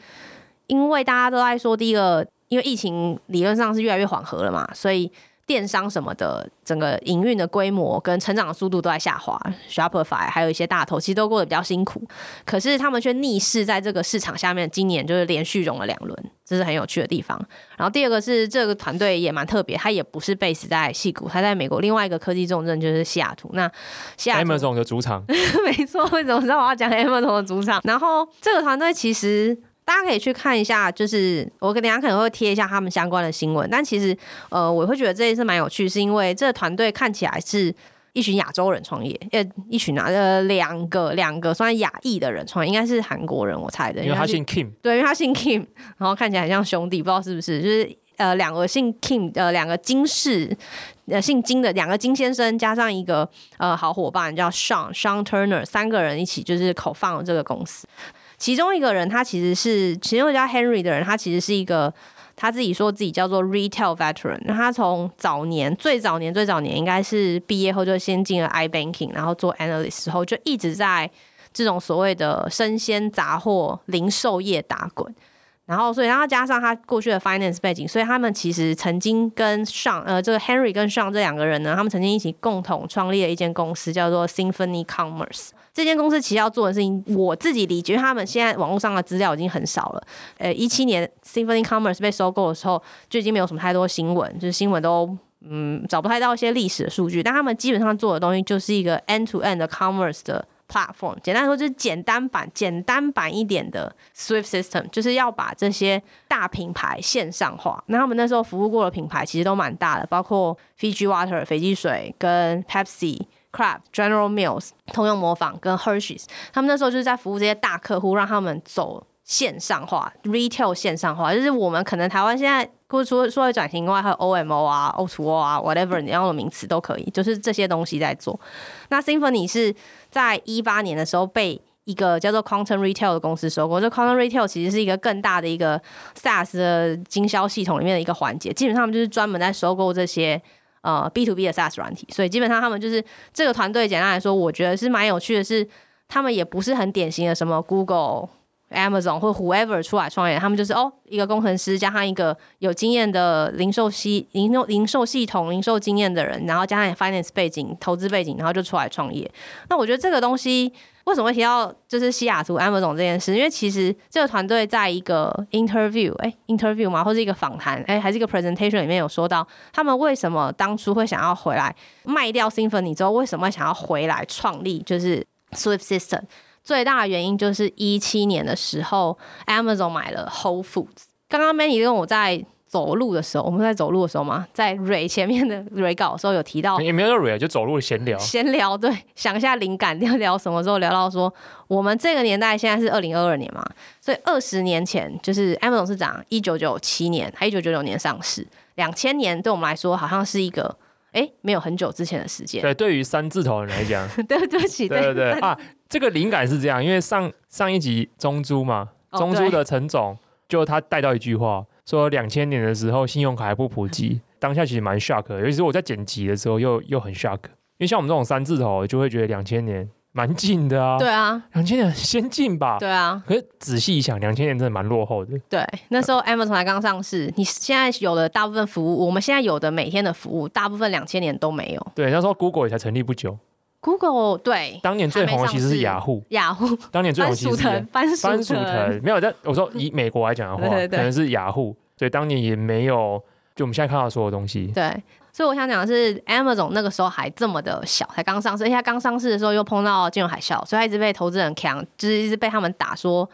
因为大家都在说第一个。因为疫情理论上是越来越缓和了嘛，所以电商什么的整个营运的规模跟成长的速度都在下滑。Shopify 还有一些大头其实都过得比较辛苦，可是他们却逆势在这个市场下面，今年就是连续融了两轮，这是很有趣的地方。然后第二个是这个团队也蛮特别，他也不是 base 在矽谷，他在美国另外一个科技重镇就是西雅图。那西雅图 Amazon 的主场，<laughs> 没错，为什么知道我要讲 Amazon 的主场？然后这个团队其实。大家可以去看一下，就是我等下可能会贴一下他们相关的新闻。但其实，呃，我会觉得这件事蛮有趣，是因为这个团队看起来是一群亚洲人创业，呃，一群啊，呃，两个两个算亚裔的人创业，应该是韩国人，我猜的，因为他姓 Kim，<laughs> 对，因为他姓 Kim，然后看起来很像兄弟，不知道是不是，就是呃，两个姓 Kim，呃，两个金氏，呃，姓金的两个金先生，加上一个呃好伙伴叫 Sean Sean Turner，三个人一起就是 co-found 了这个公司。其中一个人，他其实是其中一个叫 Henry 的人，他其实是一个他自己说自己叫做 Retail Veteran。那他从早年最早年最早年应该是毕业后就先进了 iBanking，然后做 Analyst 之后就一直在这种所谓的生鲜杂货零售业打滚。然后所以然后加上他过去的 Finance 背景，所以他们其实曾经跟上呃这个 Henry 跟上这两个人呢，他们曾经一起共同创立了一间公司，叫做 Symphony Commerce。这间公司其实要做的事情，我自己理解，他们现在网络上的资料已经很少了。呃，一七年 Symphony Commerce 被收购的时候，就已经没有什么太多新闻，就是新闻都嗯找不太到一些历史的数据。但他们基本上做的东西就是一个 end-to-end 的 commerce 的 platform，简单说就是简单版、简单版一点的 Swift System，就是要把这些大品牌线上化。那他们那时候服务过的品牌其实都蛮大的，包括 Fiji Water 斐济水跟 Pepsi。Craft、General Mills、通用磨坊跟 Hershey's，他们那时候就是在服务这些大客户，让他们走线上化，retail 线上化。就是我们可能台湾现在，除了说说转型以外，还有 OMO 啊、O2O 啊，whatever 你要的名词都可以，就是这些东西在做。那 Symphony 是在一八年的时候被一个叫做 Quantum Retail 的公司收购。这 Quantum Retail 其实是一个更大的一个 SaaS 的经销系统里面的一个环节，基本上就是专门在收购这些。呃，B to B 的 SaaS 软体，所以基本上他们就是这个团队。简单来说，我觉得是蛮有趣的是，他们也不是很典型的什么 Google、Amazon 或 Whoever 出来创业，他们就是哦，一个工程师加上一个有经验的零售系零售零售系统零售经验的人，然后加上 Finance 背景、投资背景，然后就出来创业。那我觉得这个东西。为什么会提到就是西雅图 Amazon 这件事？因为其实这个团队在一个 interview，哎，interview 嘛，或者一个访谈，哎，还是一个 presentation 里面有说到，他们为什么当初会想要回来卖掉 Symphony 之后，为什么想要回来创立就是 Swift System？最大的原因就是一七年的时候，Amazon 买了 Whole Foods。刚刚 Manny 跟我在走路的时候，我们在走路的时候嘛，在蕊前面的蕊稿的时候有提到，也没有蕊，就走路闲聊，闲聊对，想一下灵感要聊什么时候聊到说，我们这个年代现在是二零二二年嘛，所以二十年前就是 Amazon 是涨一九九七年，还一九九九年上市，两千年对我们来说好像是一个哎没有很久之前的时间。对，对于三字头人来讲，<laughs> 对对不起，对对对啊，这个灵感是这样，因为上上一集中珠嘛，中珠的陈总、哦、就他带到一句话。说两千年的时候，信用卡还不普及，当下其实蛮 shock 的，尤其是我在剪辑的时候又又很 shock，因为像我们这种三字头，就会觉得两千年蛮近的啊。对啊，两千年很先进吧？对啊。可是仔细一想，两千年真的蛮落后的。对，那时候 Amazon 才刚上市，你现在有的大部分服务，我们现在有的每天的服务，大部分两千年都没有。对，那时候 Google 也才成立不久。Google 对，当年最红的其实是雅虎。雅虎当年最红其实是番薯藤，番薯藤没有。但我说以美国来讲的话，对对对，可能是雅虎。对，当年也没有，就我们现在看到所有东西。对，所以我想讲的是，Amazon 那个时候还这么的小，才刚上市，而且它刚上市的时候又碰到金融海啸，所以它一直被投资人扛，就是一直被他们打说，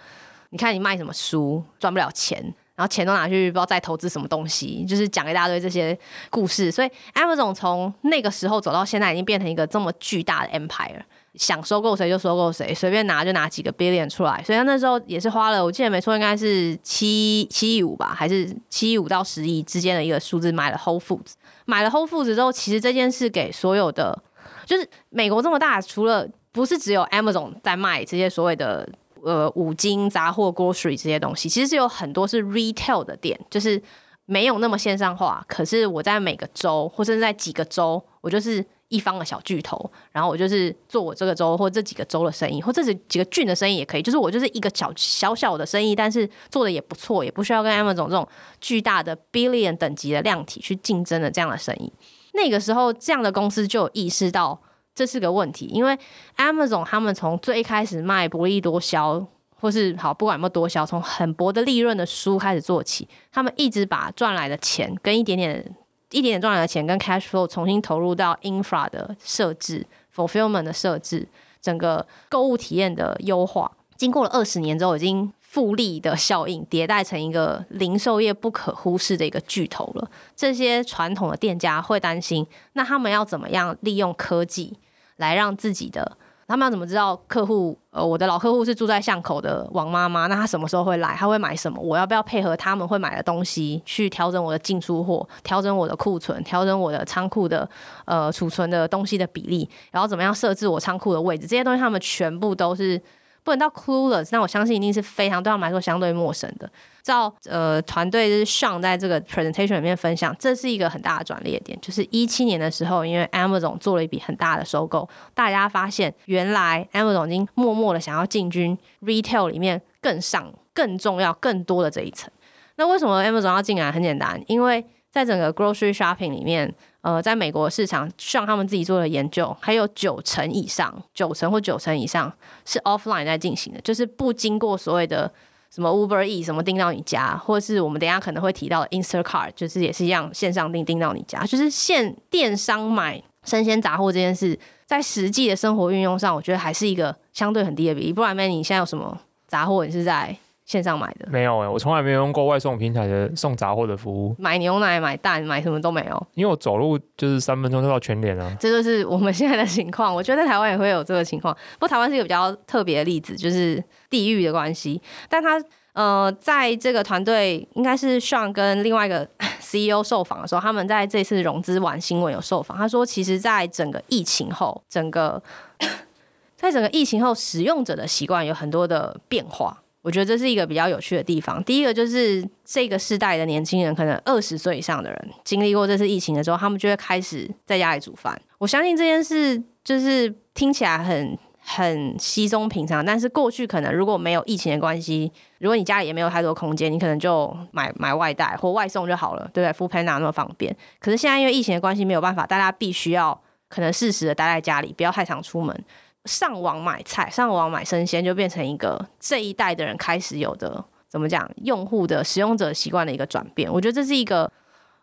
你看你卖什么书赚不了钱，然后钱都拿去不知道再投资什么东西，就是讲一大堆这些故事。所以 Amazon 从那个时候走到现在，已经变成一个这么巨大的 empire。想收购谁就收购谁，随便拿就拿几个 billion 出来，所以他那时候也是花了，我记得没错，应该是七七亿五吧，还是七亿五到十亿之间的一个数字，买了 Whole Foods，买了 Whole Foods 之后，其实这件事给所有的，就是美国这么大，除了不是只有 Amazon 在卖这些所谓的呃五金杂货 grocery 这些东西，其实是有很多是 retail 的店，就是没有那么线上化，可是我在每个州或者是在几个州，我就是。一方的小巨头，然后我就是做我这个州或这几个州的生意，或这几几个郡的生意也可以。就是我就是一个小小小的生意，但是做的也不错，也不需要跟 Amazon 这种巨大的 billion 等级的量体去竞争的这样的生意。那个时候，这样的公司就有意识到这是个问题，因为 Amazon 他们从最开始卖薄利多销，或是好不管有没多销，从很薄的利润的书开始做起，他们一直把赚来的钱跟一点点。一点点赚来的钱跟 cash flow 重新投入到 infra 的设置、fulfillment 的设置、整个购物体验的优化，经过了二十年之后，已经复利的效应迭代成一个零售业不可忽视的一个巨头了。这些传统的店家会担心，那他们要怎么样利用科技来让自己的他们要怎么知道客户？呃，我的老客户是住在巷口的王妈妈，那她什么时候会来？她会买什么？我要不要配合他们会买的东西去调整我的进出货，调整我的库存，调整我的仓库的呃储存的东西的比例？然后怎么样设置我仓库的位置？这些东西他们全部都是。不能到 clueless，那我相信一定是非常对他们来说相对陌生的。照呃团队是上在这个 presentation 里面分享，这是一个很大的转捩点。就是一七年的时候，因为 Amazon 做了一笔很大的收购，大家发现原来 Amazon 已经默默的想要进军 retail 里面更上、更重要、更多的这一层。那为什么 Amazon 要进来？很简单，因为在整个 grocery shopping 里面。呃，在美国市场，像他们自己做的研究，还有九成以上，九成或九成以上是 offline 在进行的，就是不经过所谓的什么 Uber E 什么订到你家，或者是我们等下可能会提到的 Instacart，就是也是一样线上订订到你家，就是线电商买生鲜杂货这件事，在实际的生活运用上，我觉得还是一个相对很低的比例。不然，Man，你现在有什么杂货？你是在？线上买的没有哎、欸，我从来没有用过外送平台的送杂货的服务。买牛奶、买蛋、买什么都没有，因为我走路就是三分钟就到全联了。这就是我们现在的情况。我觉得在台湾也会有这个情况，不过台湾是一个比较特别的例子，就是地域的关系。但他呃，在这个团队应该是 Sean 跟另外一个 <laughs> CEO 受访的时候，他们在这次融资完新闻有受访，他说，其实在整个疫情后，整个 <coughs> 在整个疫情后，使用者的习惯有很多的变化。我觉得这是一个比较有趣的地方。第一个就是这个世代的年轻人，可能二十岁以上的人经历过这次疫情的时候，他们就会开始在家里煮饭。我相信这件事就是听起来很很稀松平常，但是过去可能如果没有疫情的关系，如果你家里也没有太多空间，你可能就买买外带或外送就好了，对不对？Foodpanda 那么方便。可是现在因为疫情的关系没有办法，大家必须要可能适时的待在家里，不要太常出门。上网买菜，上网买生鲜，就变成一个这一代的人开始有的怎么讲，用户的使用者习惯的一个转变。我觉得这是一个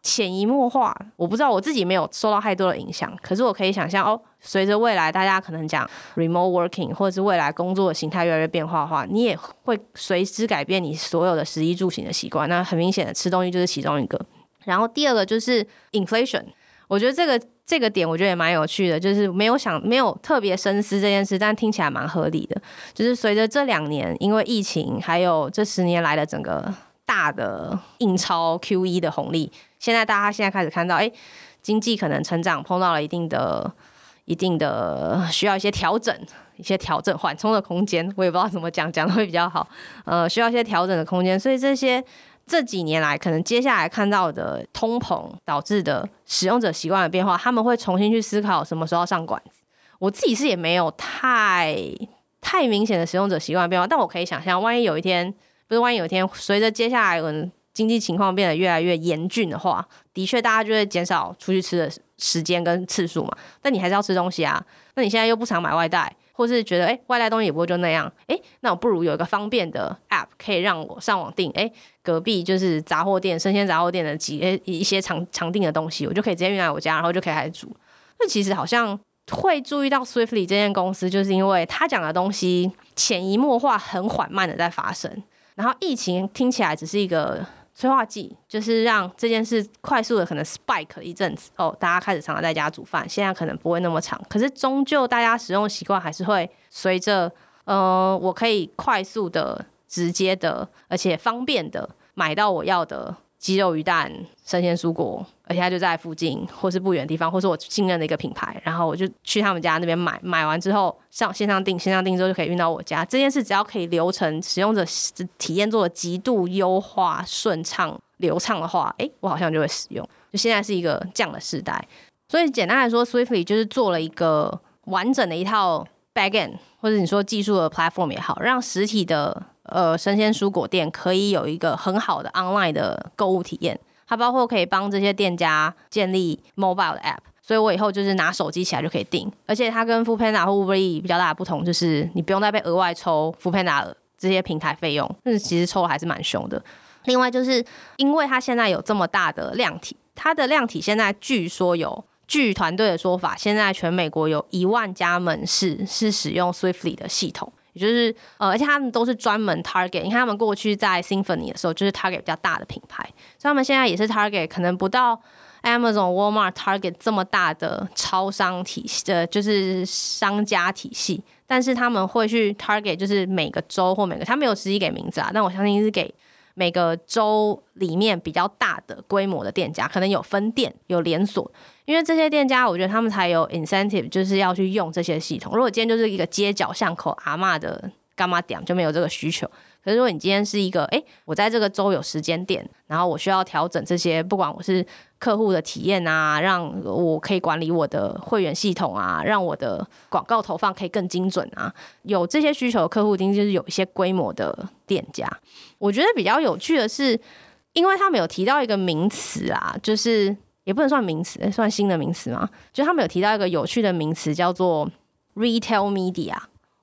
潜移默化，我不知道我自己没有受到太多的影响，可是我可以想象哦，随着未来大家可能讲 remote working，或者是未来工作的形态越来越变化的话，你也会随之改变你所有的食衣住行的习惯。那很明显的，吃东西就是其中一个。然后第二个就是 inflation，我觉得这个这个点我觉得也蛮有趣的，就是没有想没有特别深思这件事，但听起来蛮合理的。就是随着这两年因为疫情，还有这十年来的整个大的印钞 QE 的红利。现在大家现在开始看到，哎，经济可能成长碰到了一定的、一定的需要一些调整、一些调整缓冲的空间。我也不知道怎么讲，讲的会比较好。呃，需要一些调整的空间。所以这些这几年来，可能接下来看到的通膨导致的使用者习惯的变化，他们会重新去思考什么时候上管子。我自己是也没有太太明显的使用者习惯变化，但我可以想象，万一有一天，不是万一有一天，随着接下来可能。经济情况变得越来越严峻的话，的确大家就会减少出去吃的时间跟次数嘛。但你还是要吃东西啊。那你现在又不常买外带，或是觉得诶外带东西也不会就那样，诶那我不如有一个方便的 App 可以让我上网订，诶隔壁就是杂货店、生鲜杂货店的几诶一些常常订的东西，我就可以直接运来我家，然后就可以开始煮。那其实好像会注意到 Swiftly 这间公司，就是因为他讲的东西潜移默化、很缓慢的在发生，然后疫情听起来只是一个。催化剂就是让这件事快速的可能 spike 一阵子哦，大家开始常常在家煮饭，现在可能不会那么长，可是终究大家使用习惯还是会随着，呃，我可以快速的、直接的，而且方便的买到我要的。鸡肉、鱼蛋、生鲜蔬果，而且它就在附近，或是不远的地方，或是我信任的一个品牌，然后我就去他们家那边买，买完之后上线上订，线上订之后就可以运到我家。这件事只要可以流程使用者体验做的极度优化、顺畅、流畅的话，诶，我好像就会使用。就现在是一个这样的时代，所以简单来说，Swiftly 就是做了一个完整的一套 backend，或者你说技术的 platform 也好，让实体的。呃，生鲜蔬果店可以有一个很好的 online 的购物体验，它包括可以帮这些店家建立 mobile 的 app，所以我以后就是拿手机起来就可以订，而且它跟 f o o Panda 或 Uber E 比较大的不同就是你不用再被额外抽 f o o Panda 这些平台费用，但是其实抽的还是蛮凶的。另外就是因为它现在有这么大的量体，它的量体现在据说有，据团队的说法，现在全美国有一万家门市是使用 Swiftly 的系统。也就是呃，而且他们都是专门 target。你看他们过去在 Symphony 的时候，就是 target 比较大的品牌，所以他们现在也是 target 可能不到 Amazon、Walmart target 这么大的超商体系的，就是商家体系。但是他们会去 target，就是每个州或每个，他没有实际给名字啊，但我相信是给每个州里面比较大的规模的店家，可能有分店、有连锁。因为这些店家，我觉得他们才有 incentive，就是要去用这些系统。如果今天就是一个街角巷口阿嬷的干妈店，就没有这个需求。可是如果你今天是一个，诶，我在这个周有时间点，然后我需要调整这些，不管我是客户的体验啊，让我可以管理我的会员系统啊，让我的广告投放可以更精准啊，有这些需求的客户，一定就是有一些规模的店家。我觉得比较有趣的是，因为他们有提到一个名词啊，就是。也不能算名词，算新的名词吗？就他们有提到一个有趣的名词，叫做 retail media。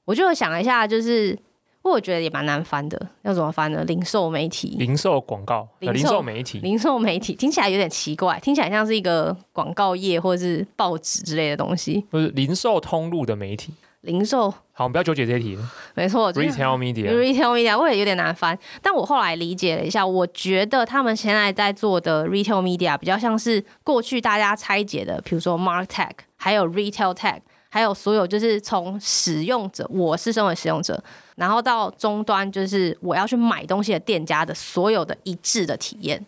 我就想了一下，就是我觉得也蛮难翻的，要怎么翻呢？零售媒体、零售广告、零售媒体、零售媒体，听起来有点奇怪，听起来像是一个广告业或者是报纸之类的东西。不是零售通路的媒体。零售好，我们不要纠结这一题。没错，retail media，retail media，我也有点难翻。但我后来理解了一下，我觉得他们现在在做的 retail media 比较像是过去大家拆解的，比如说 martech，还有 retail tech，还有所有就是从使用者，我是身为使用者，然后到终端就是我要去买东西的店家的所有的一致的体验。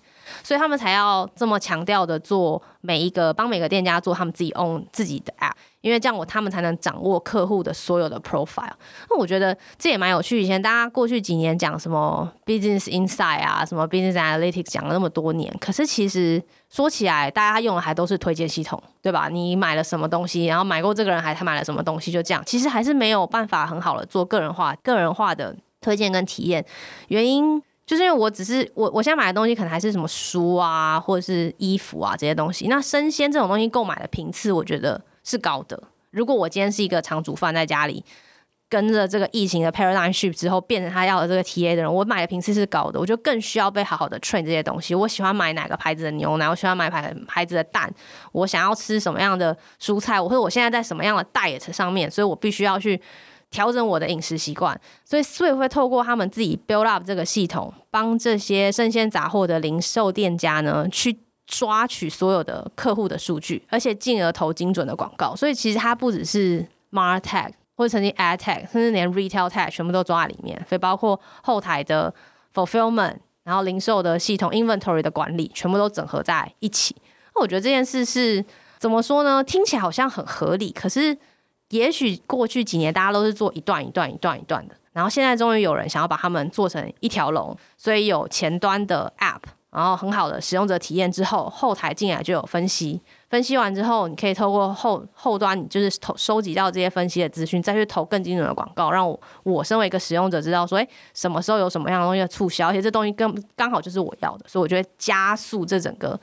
所以他们才要这么强调的做每一个帮每个店家做他们自己 own 自己的 app，因为这样我他们才能掌握客户的所有的 profile。那我觉得这也蛮有趣。以前大家过去几年讲什么 business insight 啊，什么 business analytics 讲了那么多年，可是其实说起来，大家用的还都是推荐系统，对吧？你买了什么东西，然后买过这个人还他买了什么东西，就这样，其实还是没有办法很好的做个人化、个人化的推荐跟体验。原因。就是因为我只是我我现在买的东西可能还是什么书啊，或者是衣服啊这些东西。那生鲜这种东西购买的频次，我觉得是高的。如果我今天是一个常煮饭在家里，跟着这个疫情的 paradigm shift 之后，变成他要的这个 TA 的人，我买的频次是高的，我就更需要被好好的 train 这些东西。我喜欢买哪个牌子的牛奶，我喜欢买牌牌子的蛋，我想要吃什么样的蔬菜，或者我现在在什么样的 diet 上面，所以我必须要去调整我的饮食习惯。所以，所以会透过他们自己 build up 这个系统，帮这些生鲜杂货的零售店家呢，去抓取所有的客户的数据，而且进而投精准的广告。所以，其实它不只是 martech。或者曾经 ad tech，甚至连 retail tech 全部都抓在里面，所以包括后台的 fulfillment，然后零售的系统 inventory 的管理，全部都整合在一起。那我觉得这件事是怎么说呢？听起来好像很合理，可是也许过去几年大家都是做一段一段一段一段的，然后现在终于有人想要把它们做成一条龙，所以有前端的 app，然后很好的使用者体验之后，后台进来就有分析。分析完之后，你可以透过后后端，你就是投收集到这些分析的资讯，再去投更精准的广告，让我我身为一个使用者知道说，诶，什么时候有什么样的东西的促销，而且这东西跟刚好就是我要的，所以我觉得加速这整个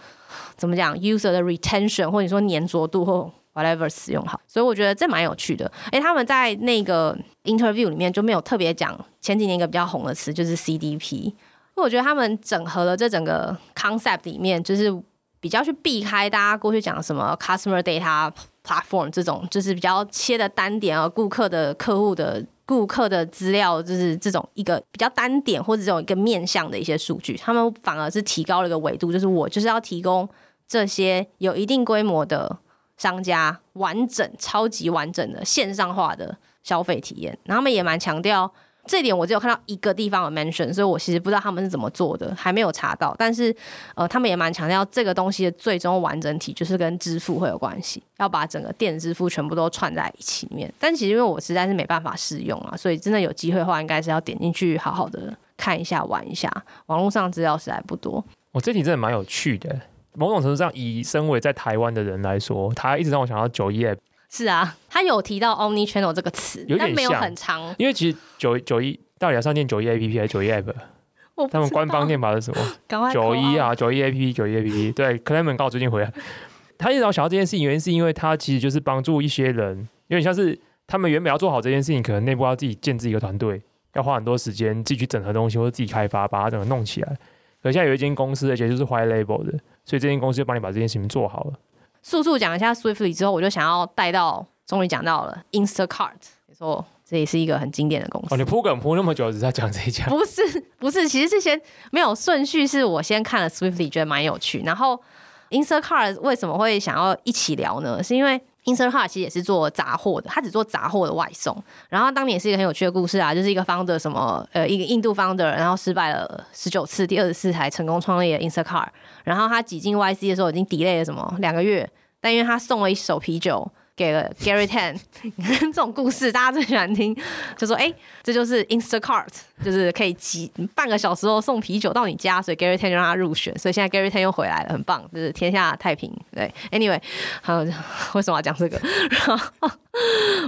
怎么讲 user 的 retention 或者说粘着度或 whatever 使用好，所以我觉得这蛮有趣的。诶，他们在那个 interview 里面就没有特别讲前几年一个比较红的词就是 CDP，因为我觉得他们整合了这整个 concept 里面就是。比较去避开大家过去讲什么 customer data platform 这种，就是比较切的单点啊，顾客的客户的顾客的资料，就是这种一个比较单点或者这种一个面向的一些数据，他们反而是提高了一个维度，就是我就是要提供这些有一定规模的商家完整、超级完整的线上化的消费体验，然后他们也蛮强调。这点我只有看到一个地方有 mention，所以我其实不知道他们是怎么做的，还没有查到。但是，呃，他们也蛮强调这个东西的最终完整体就是跟支付会有关系，要把整个电子支付全部都串在一起面。但其实因为我实在是没办法试用啊，所以真的有机会的话，应该是要点进去好好的看一下、玩一下。网络上资料实在不多。我、这题真的蛮有趣的，某种程度上，以身为在台湾的人来说，他一直让我想到九一 App。是啊，他有提到 omni channel 这个词，但没有很长。因为其实九九一到底要上念九一 A P P 还是九一 App？他们官方念法是什么？九一啊，九一 A P P，九一 A P P。对，Clement 刚好最近回来，他一直让我想到这件事情，原因是因为他其实就是帮助一些人，有点像是他们原本要做好这件事情，可能内部要自己建置一个团队，要花很多时间自己去整合东西，或者自己开发，把它整个弄起来。可现在有一间公司，而且就是 White Label 的，所以这间公司就帮你把这件事情做好了。速速讲一下 Swiftly 之后，我就想要带到，终于讲到了 Instacart，没错，这也是一个很经典的公司。哦，你铺梗铺那么久，只是在讲这一家？不是，不是，其实是先没有顺序，是我先看了 Swiftly，觉得蛮有趣。然后 Instacart 为什么会想要一起聊呢？是因为 Instacart 其实也是做杂货的，他只做杂货的外送。然后当年也是一个很有趣的故事啊，就是一个 found 什么呃，一个印度 founder，然后失败了十九次，第二十四才成功创立了 Instacart。然后他挤进 YC 的时候已经 delay 了什么两个月，但因为他送了一手啤酒。给了 Gary Tan，<laughs> 这种故事大家最喜欢听，就说哎、这就是 Instacart，就是可以挤半个小时后送啤酒到你家，所以 Gary Tan 就让他入选，所以现在 Gary Tan 又回来了，很棒，就是天下太平。对，Anyway，还有 <laughs> 为什么要讲这个？然 <laughs> 后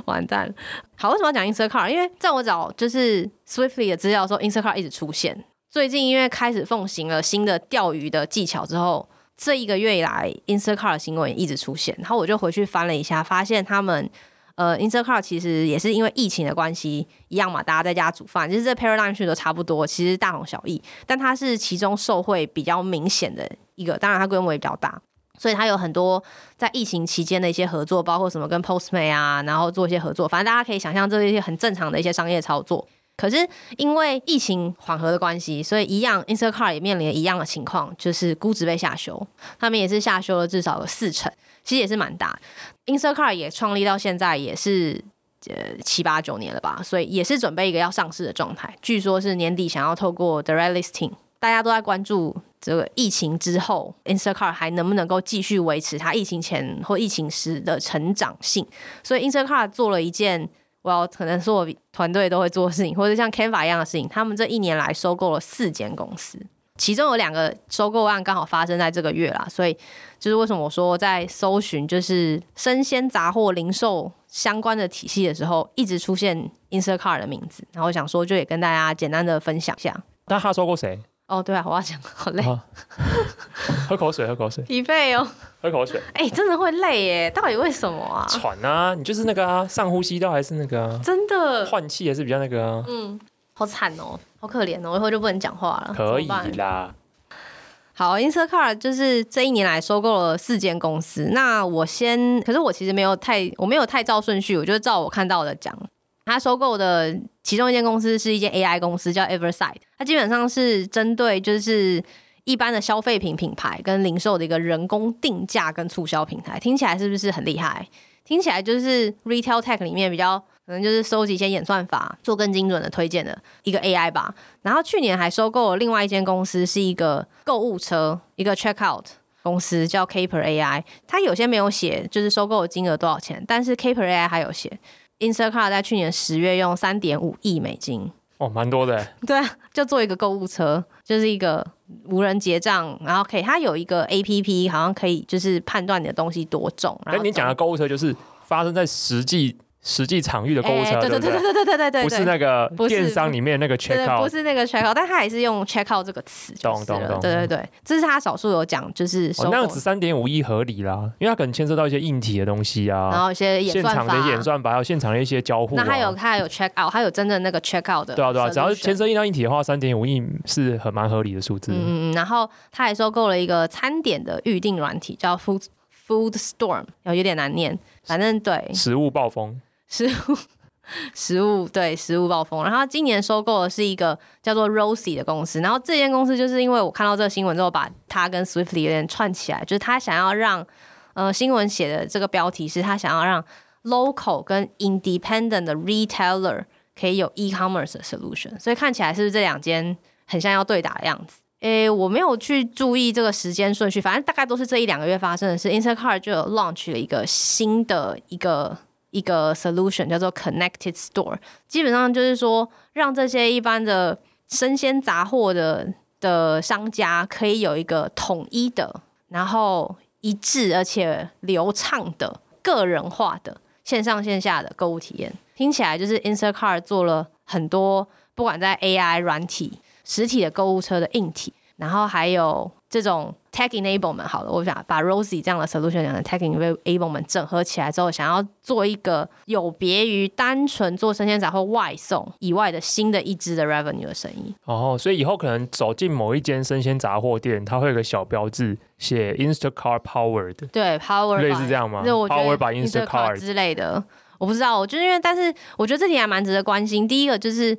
完蛋，好，为什么要讲 Instacart？因为在我找就是 Swiftly 的资料的时候，Instacart 一直出现。最近因为开始奉行了新的钓鱼的技巧之后。这一个月以来，Instacart 的新闻一直出现，然后我就回去翻了一下，发现他们呃，Instacart 其实也是因为疫情的关系一样嘛，大家在家煮饭，其实这 paradigm 都差不多，其实大同小异。但它是其中受惠比较明显的一个，当然它规模也比较大，所以它有很多在疫情期间的一些合作，包括什么跟 Postmate 啊，然后做一些合作，反正大家可以想象这是一些很正常的一些商业操作。可是因为疫情缓和的关系，所以一样，Instacart 也面临一样的情况，就是估值被下修。他们也是下修了至少有四成，其实也是蛮大。Instacart 也创立到现在也是呃七八九年了吧，所以也是准备一个要上市的状态。据说是年底想要透过 Direct Listing，大家都在关注这个疫情之后，Instacart 还能不能够继续维持它疫情前或疫情时的成长性。所以 Instacart 做了一件。我要可能是我团队都会做的事情，或者像 Canva 一样的事情。他们这一年来收购了四间公司，其中有两个收购案刚好发生在这个月啦，所以就是为什么我说在搜寻就是生鲜杂货零售相关的体系的时候，一直出现 Instacart 的名字。然后想说，就也跟大家简单的分享一下。那他收购谁？哦，对啊，我要讲，<laughs> 好累，啊、<laughs> 喝口水，喝口水，疲惫哦，喝口水。哎、欸，真的会累耶，到底为什么啊？喘啊，你就是那个啊，上呼吸道还是那个啊？真的，换气也是比较那个啊。嗯，好惨哦，好可怜哦，我以后就不能讲话了。可以啦。好，Instacart 就是这一年来收购了四间公司。那我先，可是我其实没有太，我没有太照顺序，我就照我看到的讲。他收购的其中一间公司是一间 AI 公司，叫 Everside。它基本上是针对就是一般的消费品品牌跟零售的一个人工定价跟促销平台。听起来是不是很厉害？听起来就是 Retail Tech 里面比较。可能就是收集一些演算法，做更精准的推荐的一个 AI 吧。然后去年还收购了另外一间公司，是一个购物车，一个 Checkout 公司叫 Caper AI。它有些没有写，就是收购的金额多少钱，但是 Caper AI 还有写，Instacart 在去年十月用三点五亿美金，哦，蛮多的。对啊，<laughs> 就做一个购物车，就是一个无人结账，然后可以，它有一个 APP，好像可以就是判断你的东西多重。然后你讲的购物车就是发生在实际。实际场域的购物车，欸、对对对对？对对对对，不是那个电商里面那个 check out，不是那个 check out，但他也是用 check out 这个词，懂懂懂，对对对，这是他少数有讲，就是哦，那样子三点五亿合理啦，因为他可能牵涉到一些硬体的东西啊，然后一些现场的演算法，还有现场的一些交互、啊，那他有他有 check out，他有真的那个 check out 的，对啊对啊，只要牵涉到硬体的话，三点五亿是很蛮合理的数字。嗯嗯，然后他还收购了一个餐点的预订软体，叫 Food Food Storm，有有点难念，反正对，食物暴风。食物，<laughs> 食物，对，食物暴风。然后今年收购的是一个叫做 Rosie 的公司。然后这间公司就是因为我看到这个新闻之后，把它跟 Swiftly 有点串起来，就是他想要让，呃，新闻写的这个标题是他想要让 local 跟 independent 的 retailer 可以有 e-commerce 的 solution。所以看起来是不是这两间很像要对打的样子？诶，我没有去注意这个时间顺序，反正大概都是这一两个月发生的事。Instacart 就有 launch 了一个新的一个。一个 solution 叫做 Connected Store，基本上就是说，让这些一般的生鲜杂货的的商家可以有一个统一的，然后一致而且流畅的个人化的线上线下的购物体验。听起来就是 Instacart 做了很多，不管在 AI 软体、实体的购物车的硬体，然后还有这种。Tech enablement 好了，我想把 Rosie 这样的 solution 讲的 Tech enablement 整合起来之后，想要做一个有别于单纯做生鲜杂货外送以外的新的一支的 revenue 的生意。哦，所以以后可能走进某一间生鲜杂货店，它会有个小标志写 Instacart powered。对，powered 类似这样吗？Powered by Instacart 之类的，我不知道。我就是因为，但是我觉得这题还蛮值得关心。第一个就是。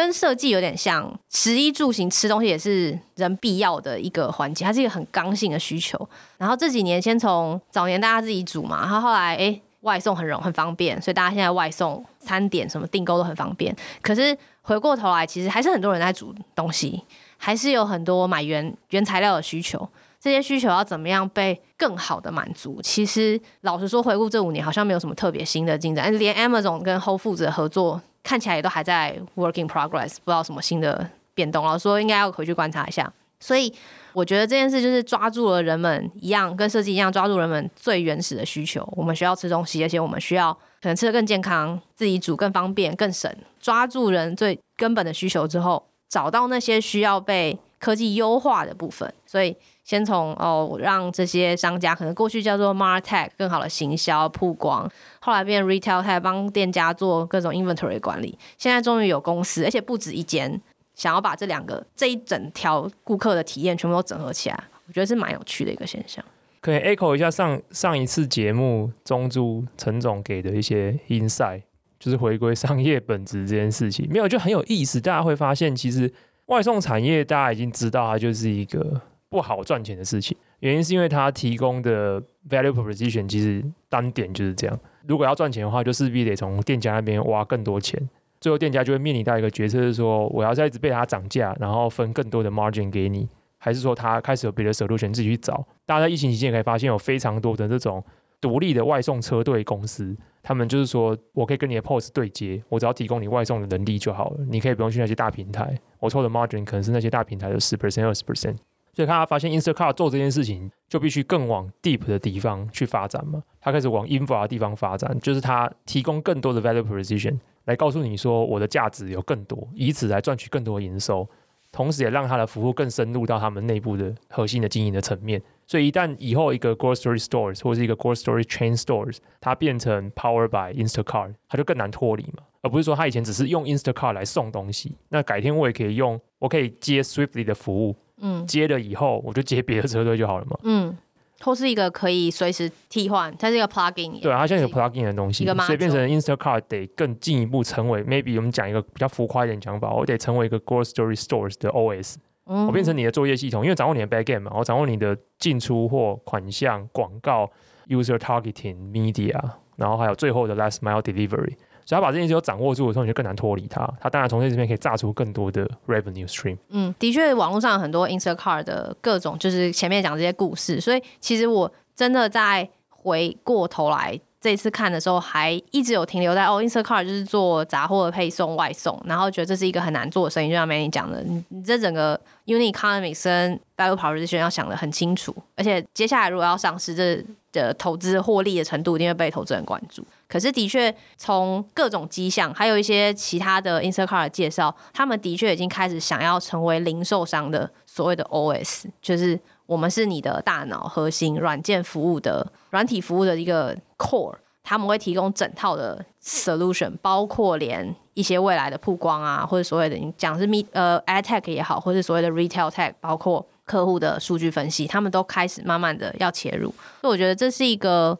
跟设计有点像，食衣住行吃东西也是人必要的一个环节，它是一个很刚性的需求。然后这几年先从早年大家自己煮嘛，然后后来诶外送很容很方便，所以大家现在外送餐点什么订购都很方便。可是回过头来，其实还是很多人在煮东西，还是有很多买原原材料的需求。这些需求要怎么样被更好的满足？其实老实说，回顾这五年好像没有什么特别新的进展，连 Amazon 跟 Whole Foods 的合作。看起来也都还在 working progress，不知道什么新的变动。老实说，应该要回去观察一下。所以我觉得这件事就是抓住了人们一样，跟设计一样，抓住人们最原始的需求。我们需要吃东西，而且我们需要可能吃得更健康，自己煮更方便、更省。抓住人最根本的需求之后，找到那些需要被科技优化的部分。所以。先从哦，让这些商家可能过去叫做 MarTech 更好的行销曝光，后来变 Retail Tech 帮店家做各种 Inventory 管理。现在终于有公司，而且不止一间，想要把这两个这一整条顾客的体验全部都整合起来，我觉得是蛮有趣的一个现象。可以 echo 一下上上一次节目中珠陈总给的一些 insight，就是回归商业本质这件事情，没有就很有意思。大家会发现，其实外送产业大家已经知道，它就是一个。不好赚钱的事情，原因是因为它提供的 value proposition 其实单点就是这样。如果要赚钱的话，就势必得从店家那边挖更多钱，最后店家就会面临到一个决策，是说我要再一直被他涨价，然后分更多的 margin 给你，还是说他开始有别的 solution 自己去找。大家在疫情期间也可以发现，有非常多的这种独立的外送车队公司，他们就是说我可以跟你的 POS 对接，我只要提供你外送的能力就好了，你可以不用去那些大平台，我抽的 margin 可能是那些大平台的十 percent 二十 percent。所以，他发现 Instacart 做这件事情，就必须更往 deep 的地方去发展嘛。他开始往 infra 的地方发展，就是他提供更多的 value proposition 来告诉你说，我的价值有更多，以此来赚取更多的营收。同时也让他的服务更深入到他们内部的核心的经营的层面。所以一旦以后一个 grocery stores 或是一个 grocery chain stores 它变成 powered by Instacart，它就更难脱离嘛，而不是说他以前只是用 Instacart 来送东西，那改天我也可以用，我可以接 Swiftly 的服务，嗯，接了以后我就接别的车队就好了嘛，嗯。或是一个可以随时替换，它是一个 plugin。对啊，它像一个 plugin 的东西，所以变成 Instacart 得更进一步成为 maybe 我们讲一个比较浮夸一点讲法，我得成为一个 grocery stores 的 OS，嗯，我变成你的作业系统，因为掌握你的 backend 嘛，我掌握你的进出货、款项、广告、user targeting、media，然后还有最后的 last mile delivery。只要把这件事都掌握住的时候，你就更难脱离它。它当然从这边可以榨出更多的 revenue stream。嗯，的确，网络上很多 Instacart 的各种，就是前面讲这些故事。所以其实我真的在回过头来这次看的时候，还一直有停留在哦，Instacart 就是做杂货的配送、外送，然后觉得这是一个很难做的生意。就像 Manny 讲的，你这整个 u n i c o n o m i c s 跟 Value Proposition 要想得很清楚，而且接下来如果要上市，这的投资获利的程度一定会被投资人关注。可是，的确从各种迹象，还有一些其他的 Instacart 介绍，他们的确已经开始想要成为零售商的所谓的 OS，就是我们是你的大脑核心软件服务的软体服务的一个 core，他们会提供整套的 solution，包括连一些未来的曝光啊，或者所谓的你讲是 me 呃 ad tech 也好，或者所谓的 retail tech，包括客户的数据分析，他们都开始慢慢的要切入，所以我觉得这是一个。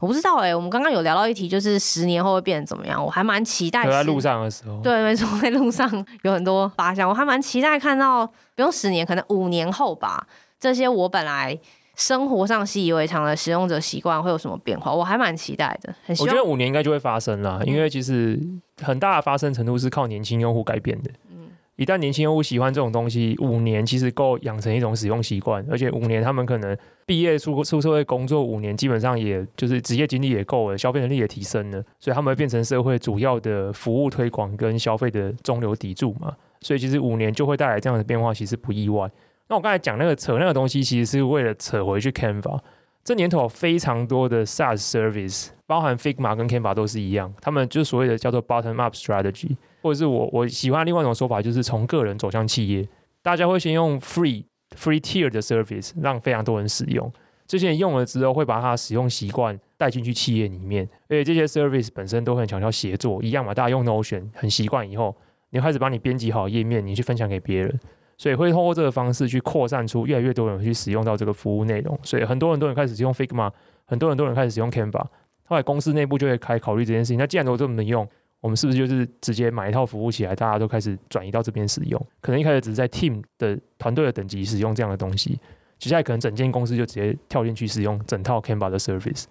我不知道哎、欸，我们刚刚有聊到一题，就是十年后会变成怎么样？我还蛮期待。在路上的时候，对，没错，在路上有很多发现，我还蛮期待看到，不用十年，可能五年后吧，这些我本来生活上习以为常的使用者习惯会有什么变化？我还蛮期待的。很我觉得五年应该就会发生了，因为其实很大的发生程度是靠年轻用户改变的。一旦年轻用户喜欢这种东西，五年其实够养成一种使用习惯，而且五年他们可能毕业出出社会工作五年，基本上也就是职业经历也够了，消费能力也提升了，所以他们会变成社会主要的服务推广跟消费的中流砥柱嘛。所以其实五年就会带来这样的变化，其实不意外。那我刚才讲那个扯那个东西，其实是为了扯回去 Canva。这年头非常多的 SaaS service，包含 Figma 跟 Canva 都是一样，他们就所谓的叫做 bottom up strategy。或者是我我喜欢另外一种说法，就是从个人走向企业，大家会先用 free free tier 的 service 让非常多人使用，这些人用了之后会把他使用习惯带进去企业里面，而且这些 service 本身都很强调协作，一样嘛，大家用 Notion 很习惯以后，你开始把你编辑好页面，你去分享给别人，所以会通过这个方式去扩散出越来越多人去使用到这个服务内容，所以很多很多人开始使用 Figma，很多很多人开始使用 Canva，后来公司内部就会开始考虑这件事情，那既然都这么能用。我们是不是就是直接买一套服务起来，大家都开始转移到这边使用？可能一开始只是在 team 的团队的等级使用这样的东西，接下来可能整间公司就直接跳进去使用整套 Canva 的 service，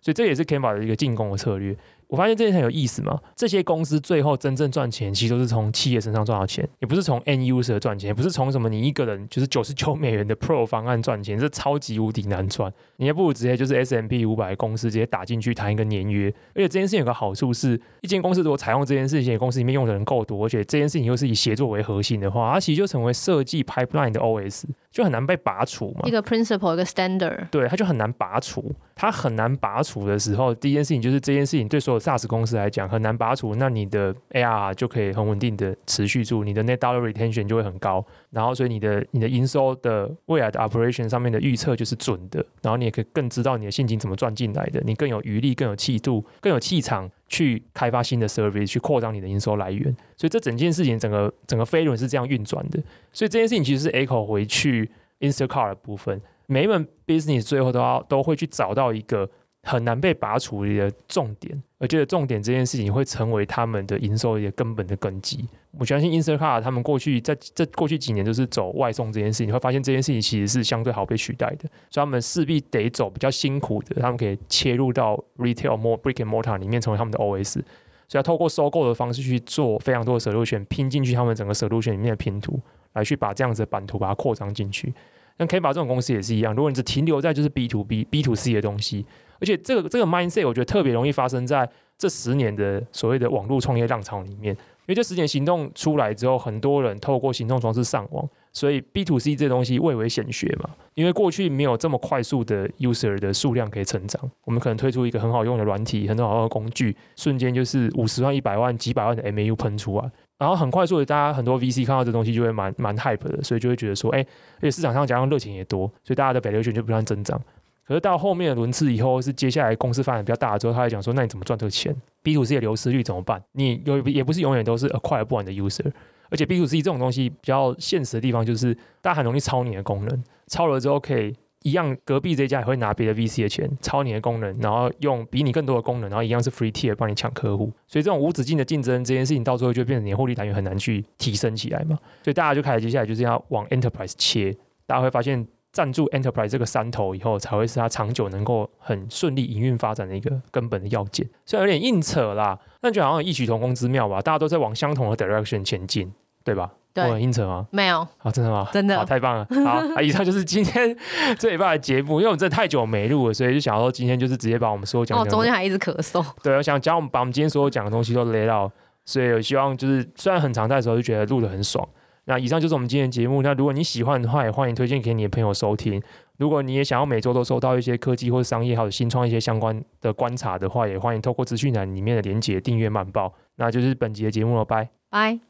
所以这也是 Canva 的一个进攻的策略。我发现这件事很有意思嘛，这些公司最后真正赚钱，其实都是从企业身上赚到钱，也不是从 end user 赚钱，也不是从什么你一个人就是九十九美元的 Pro 方案赚钱，这超级无敌难赚。你还不如直接就是 S M P 五百公司直接打进去谈一个年约，而且这件事情有个好处是，一间公司如果采用这件事情，公司里面用的人够多，而且这件事情又是以协作为核心的话，它其实就成为设计 pipeline 的 OS，就很难被拔除嘛。一个 principle，一个 standard，对，它就很难拔除。它很难拔除的时候，第一件事情就是这件事情对所有 SaaS 公司来讲很难拔除，那你的 AR 就可以很稳定的持续住，你的 Net Dollar Retention 就会很高，然后所以你的你的营收的未来的 operation 上面的预测就是准的，然后你也可以更知道你的现金怎么赚进来的，你更有余力、更有气度、更有气场去开发新的 service，去扩张你的营收来源。所以这整件事情整个整个飞轮是这样运转的，所以这件事情其实是 echo 回去 Instacart 的部分。每一门 business 最后都要都会去找到一个很难被拔除的重点，我觉得重点这件事情会成为他们的营收一个根本的根基。我相信 Instacart 他们过去在这过去几年都是走外送这件事情，你会发现这件事情其实是相对好被取代的，所以他们势必得走比较辛苦的，他们可以切入到 retail more brick and mortar 里面成为他们的 OS，所以要透过收购的方式去做非常多的 solution，拼进去他们整个 solution 里面的拼图，来去把这样子的版图把它扩张进去。那 K 宝这种公司也是一样，如果你只停留在就是 B to B、B to C 的东西，而且这个这个 mindset 我觉得特别容易发生在这十年的所谓的网络创业浪潮里面，因为这十年行动出来之后，很多人透过行动装置上网，所以 B to C 这东西蔚为显学嘛，因为过去没有这么快速的 user 的数量可以成长，我们可能推出一个很好用的软体，很好用的工具，瞬间就是五十万、一百万、几百万的 MAU 喷出来，然后很快速的，大家很多 VC 看到这东西就会蛮蛮 hype 的，所以就会觉得说，哎，而且市场上加上热情也多，所以大家的保留率就不断增长。可是到后面的轮次以后，是接下来公司发展比较大了之后，他会讲说，那你怎么赚这个钱？B to C 的流失率怎么办？你有也不是永远都是 acquire 不完的 user。而且 B to C 这种东西比较现实的地方，就是大家很容易抄你的功能，抄了之后可以一样，隔壁这家也会拿别的 VC 的钱抄你的功能，然后用比你更多的功能，然后一样是 free tier 帮你抢客户。所以这种无止境的竞争，这件事情到最后就变成你的获利来源很难去提升起来嘛。所以大家就开始接下来就是要往 enterprise 切，大家会发现站住 enterprise 这个山头以后，才会是它长久能够很顺利营运发展的一个根本的要件。虽然有点硬扯啦，但就好像异曲同工之妙吧，大家都在往相同的 direction 前进。对吧？对，我很硬扯吗？没有。啊，真的吗？真的。好，太棒了。好，<laughs> 啊，以上就是今天这礼拜的节目。因为我们真的太久没录了，所以就想说今天就是直接把我们所有讲的。哦，中间还一直咳嗽。对，我想将我们把我们今天所有讲的东西都勒到，所以我希望就是虽然很常在的时候就觉得录的很爽。那以上就是我们今天的节目。那如果你喜欢的话，也欢迎推荐给你的朋友收听。如果你也想要每周都收到一些科技或者商业还有新创一些相关的观察的话，也欢迎透过资讯栏里面的连结订阅慢报。那就是本集的节目了，拜拜。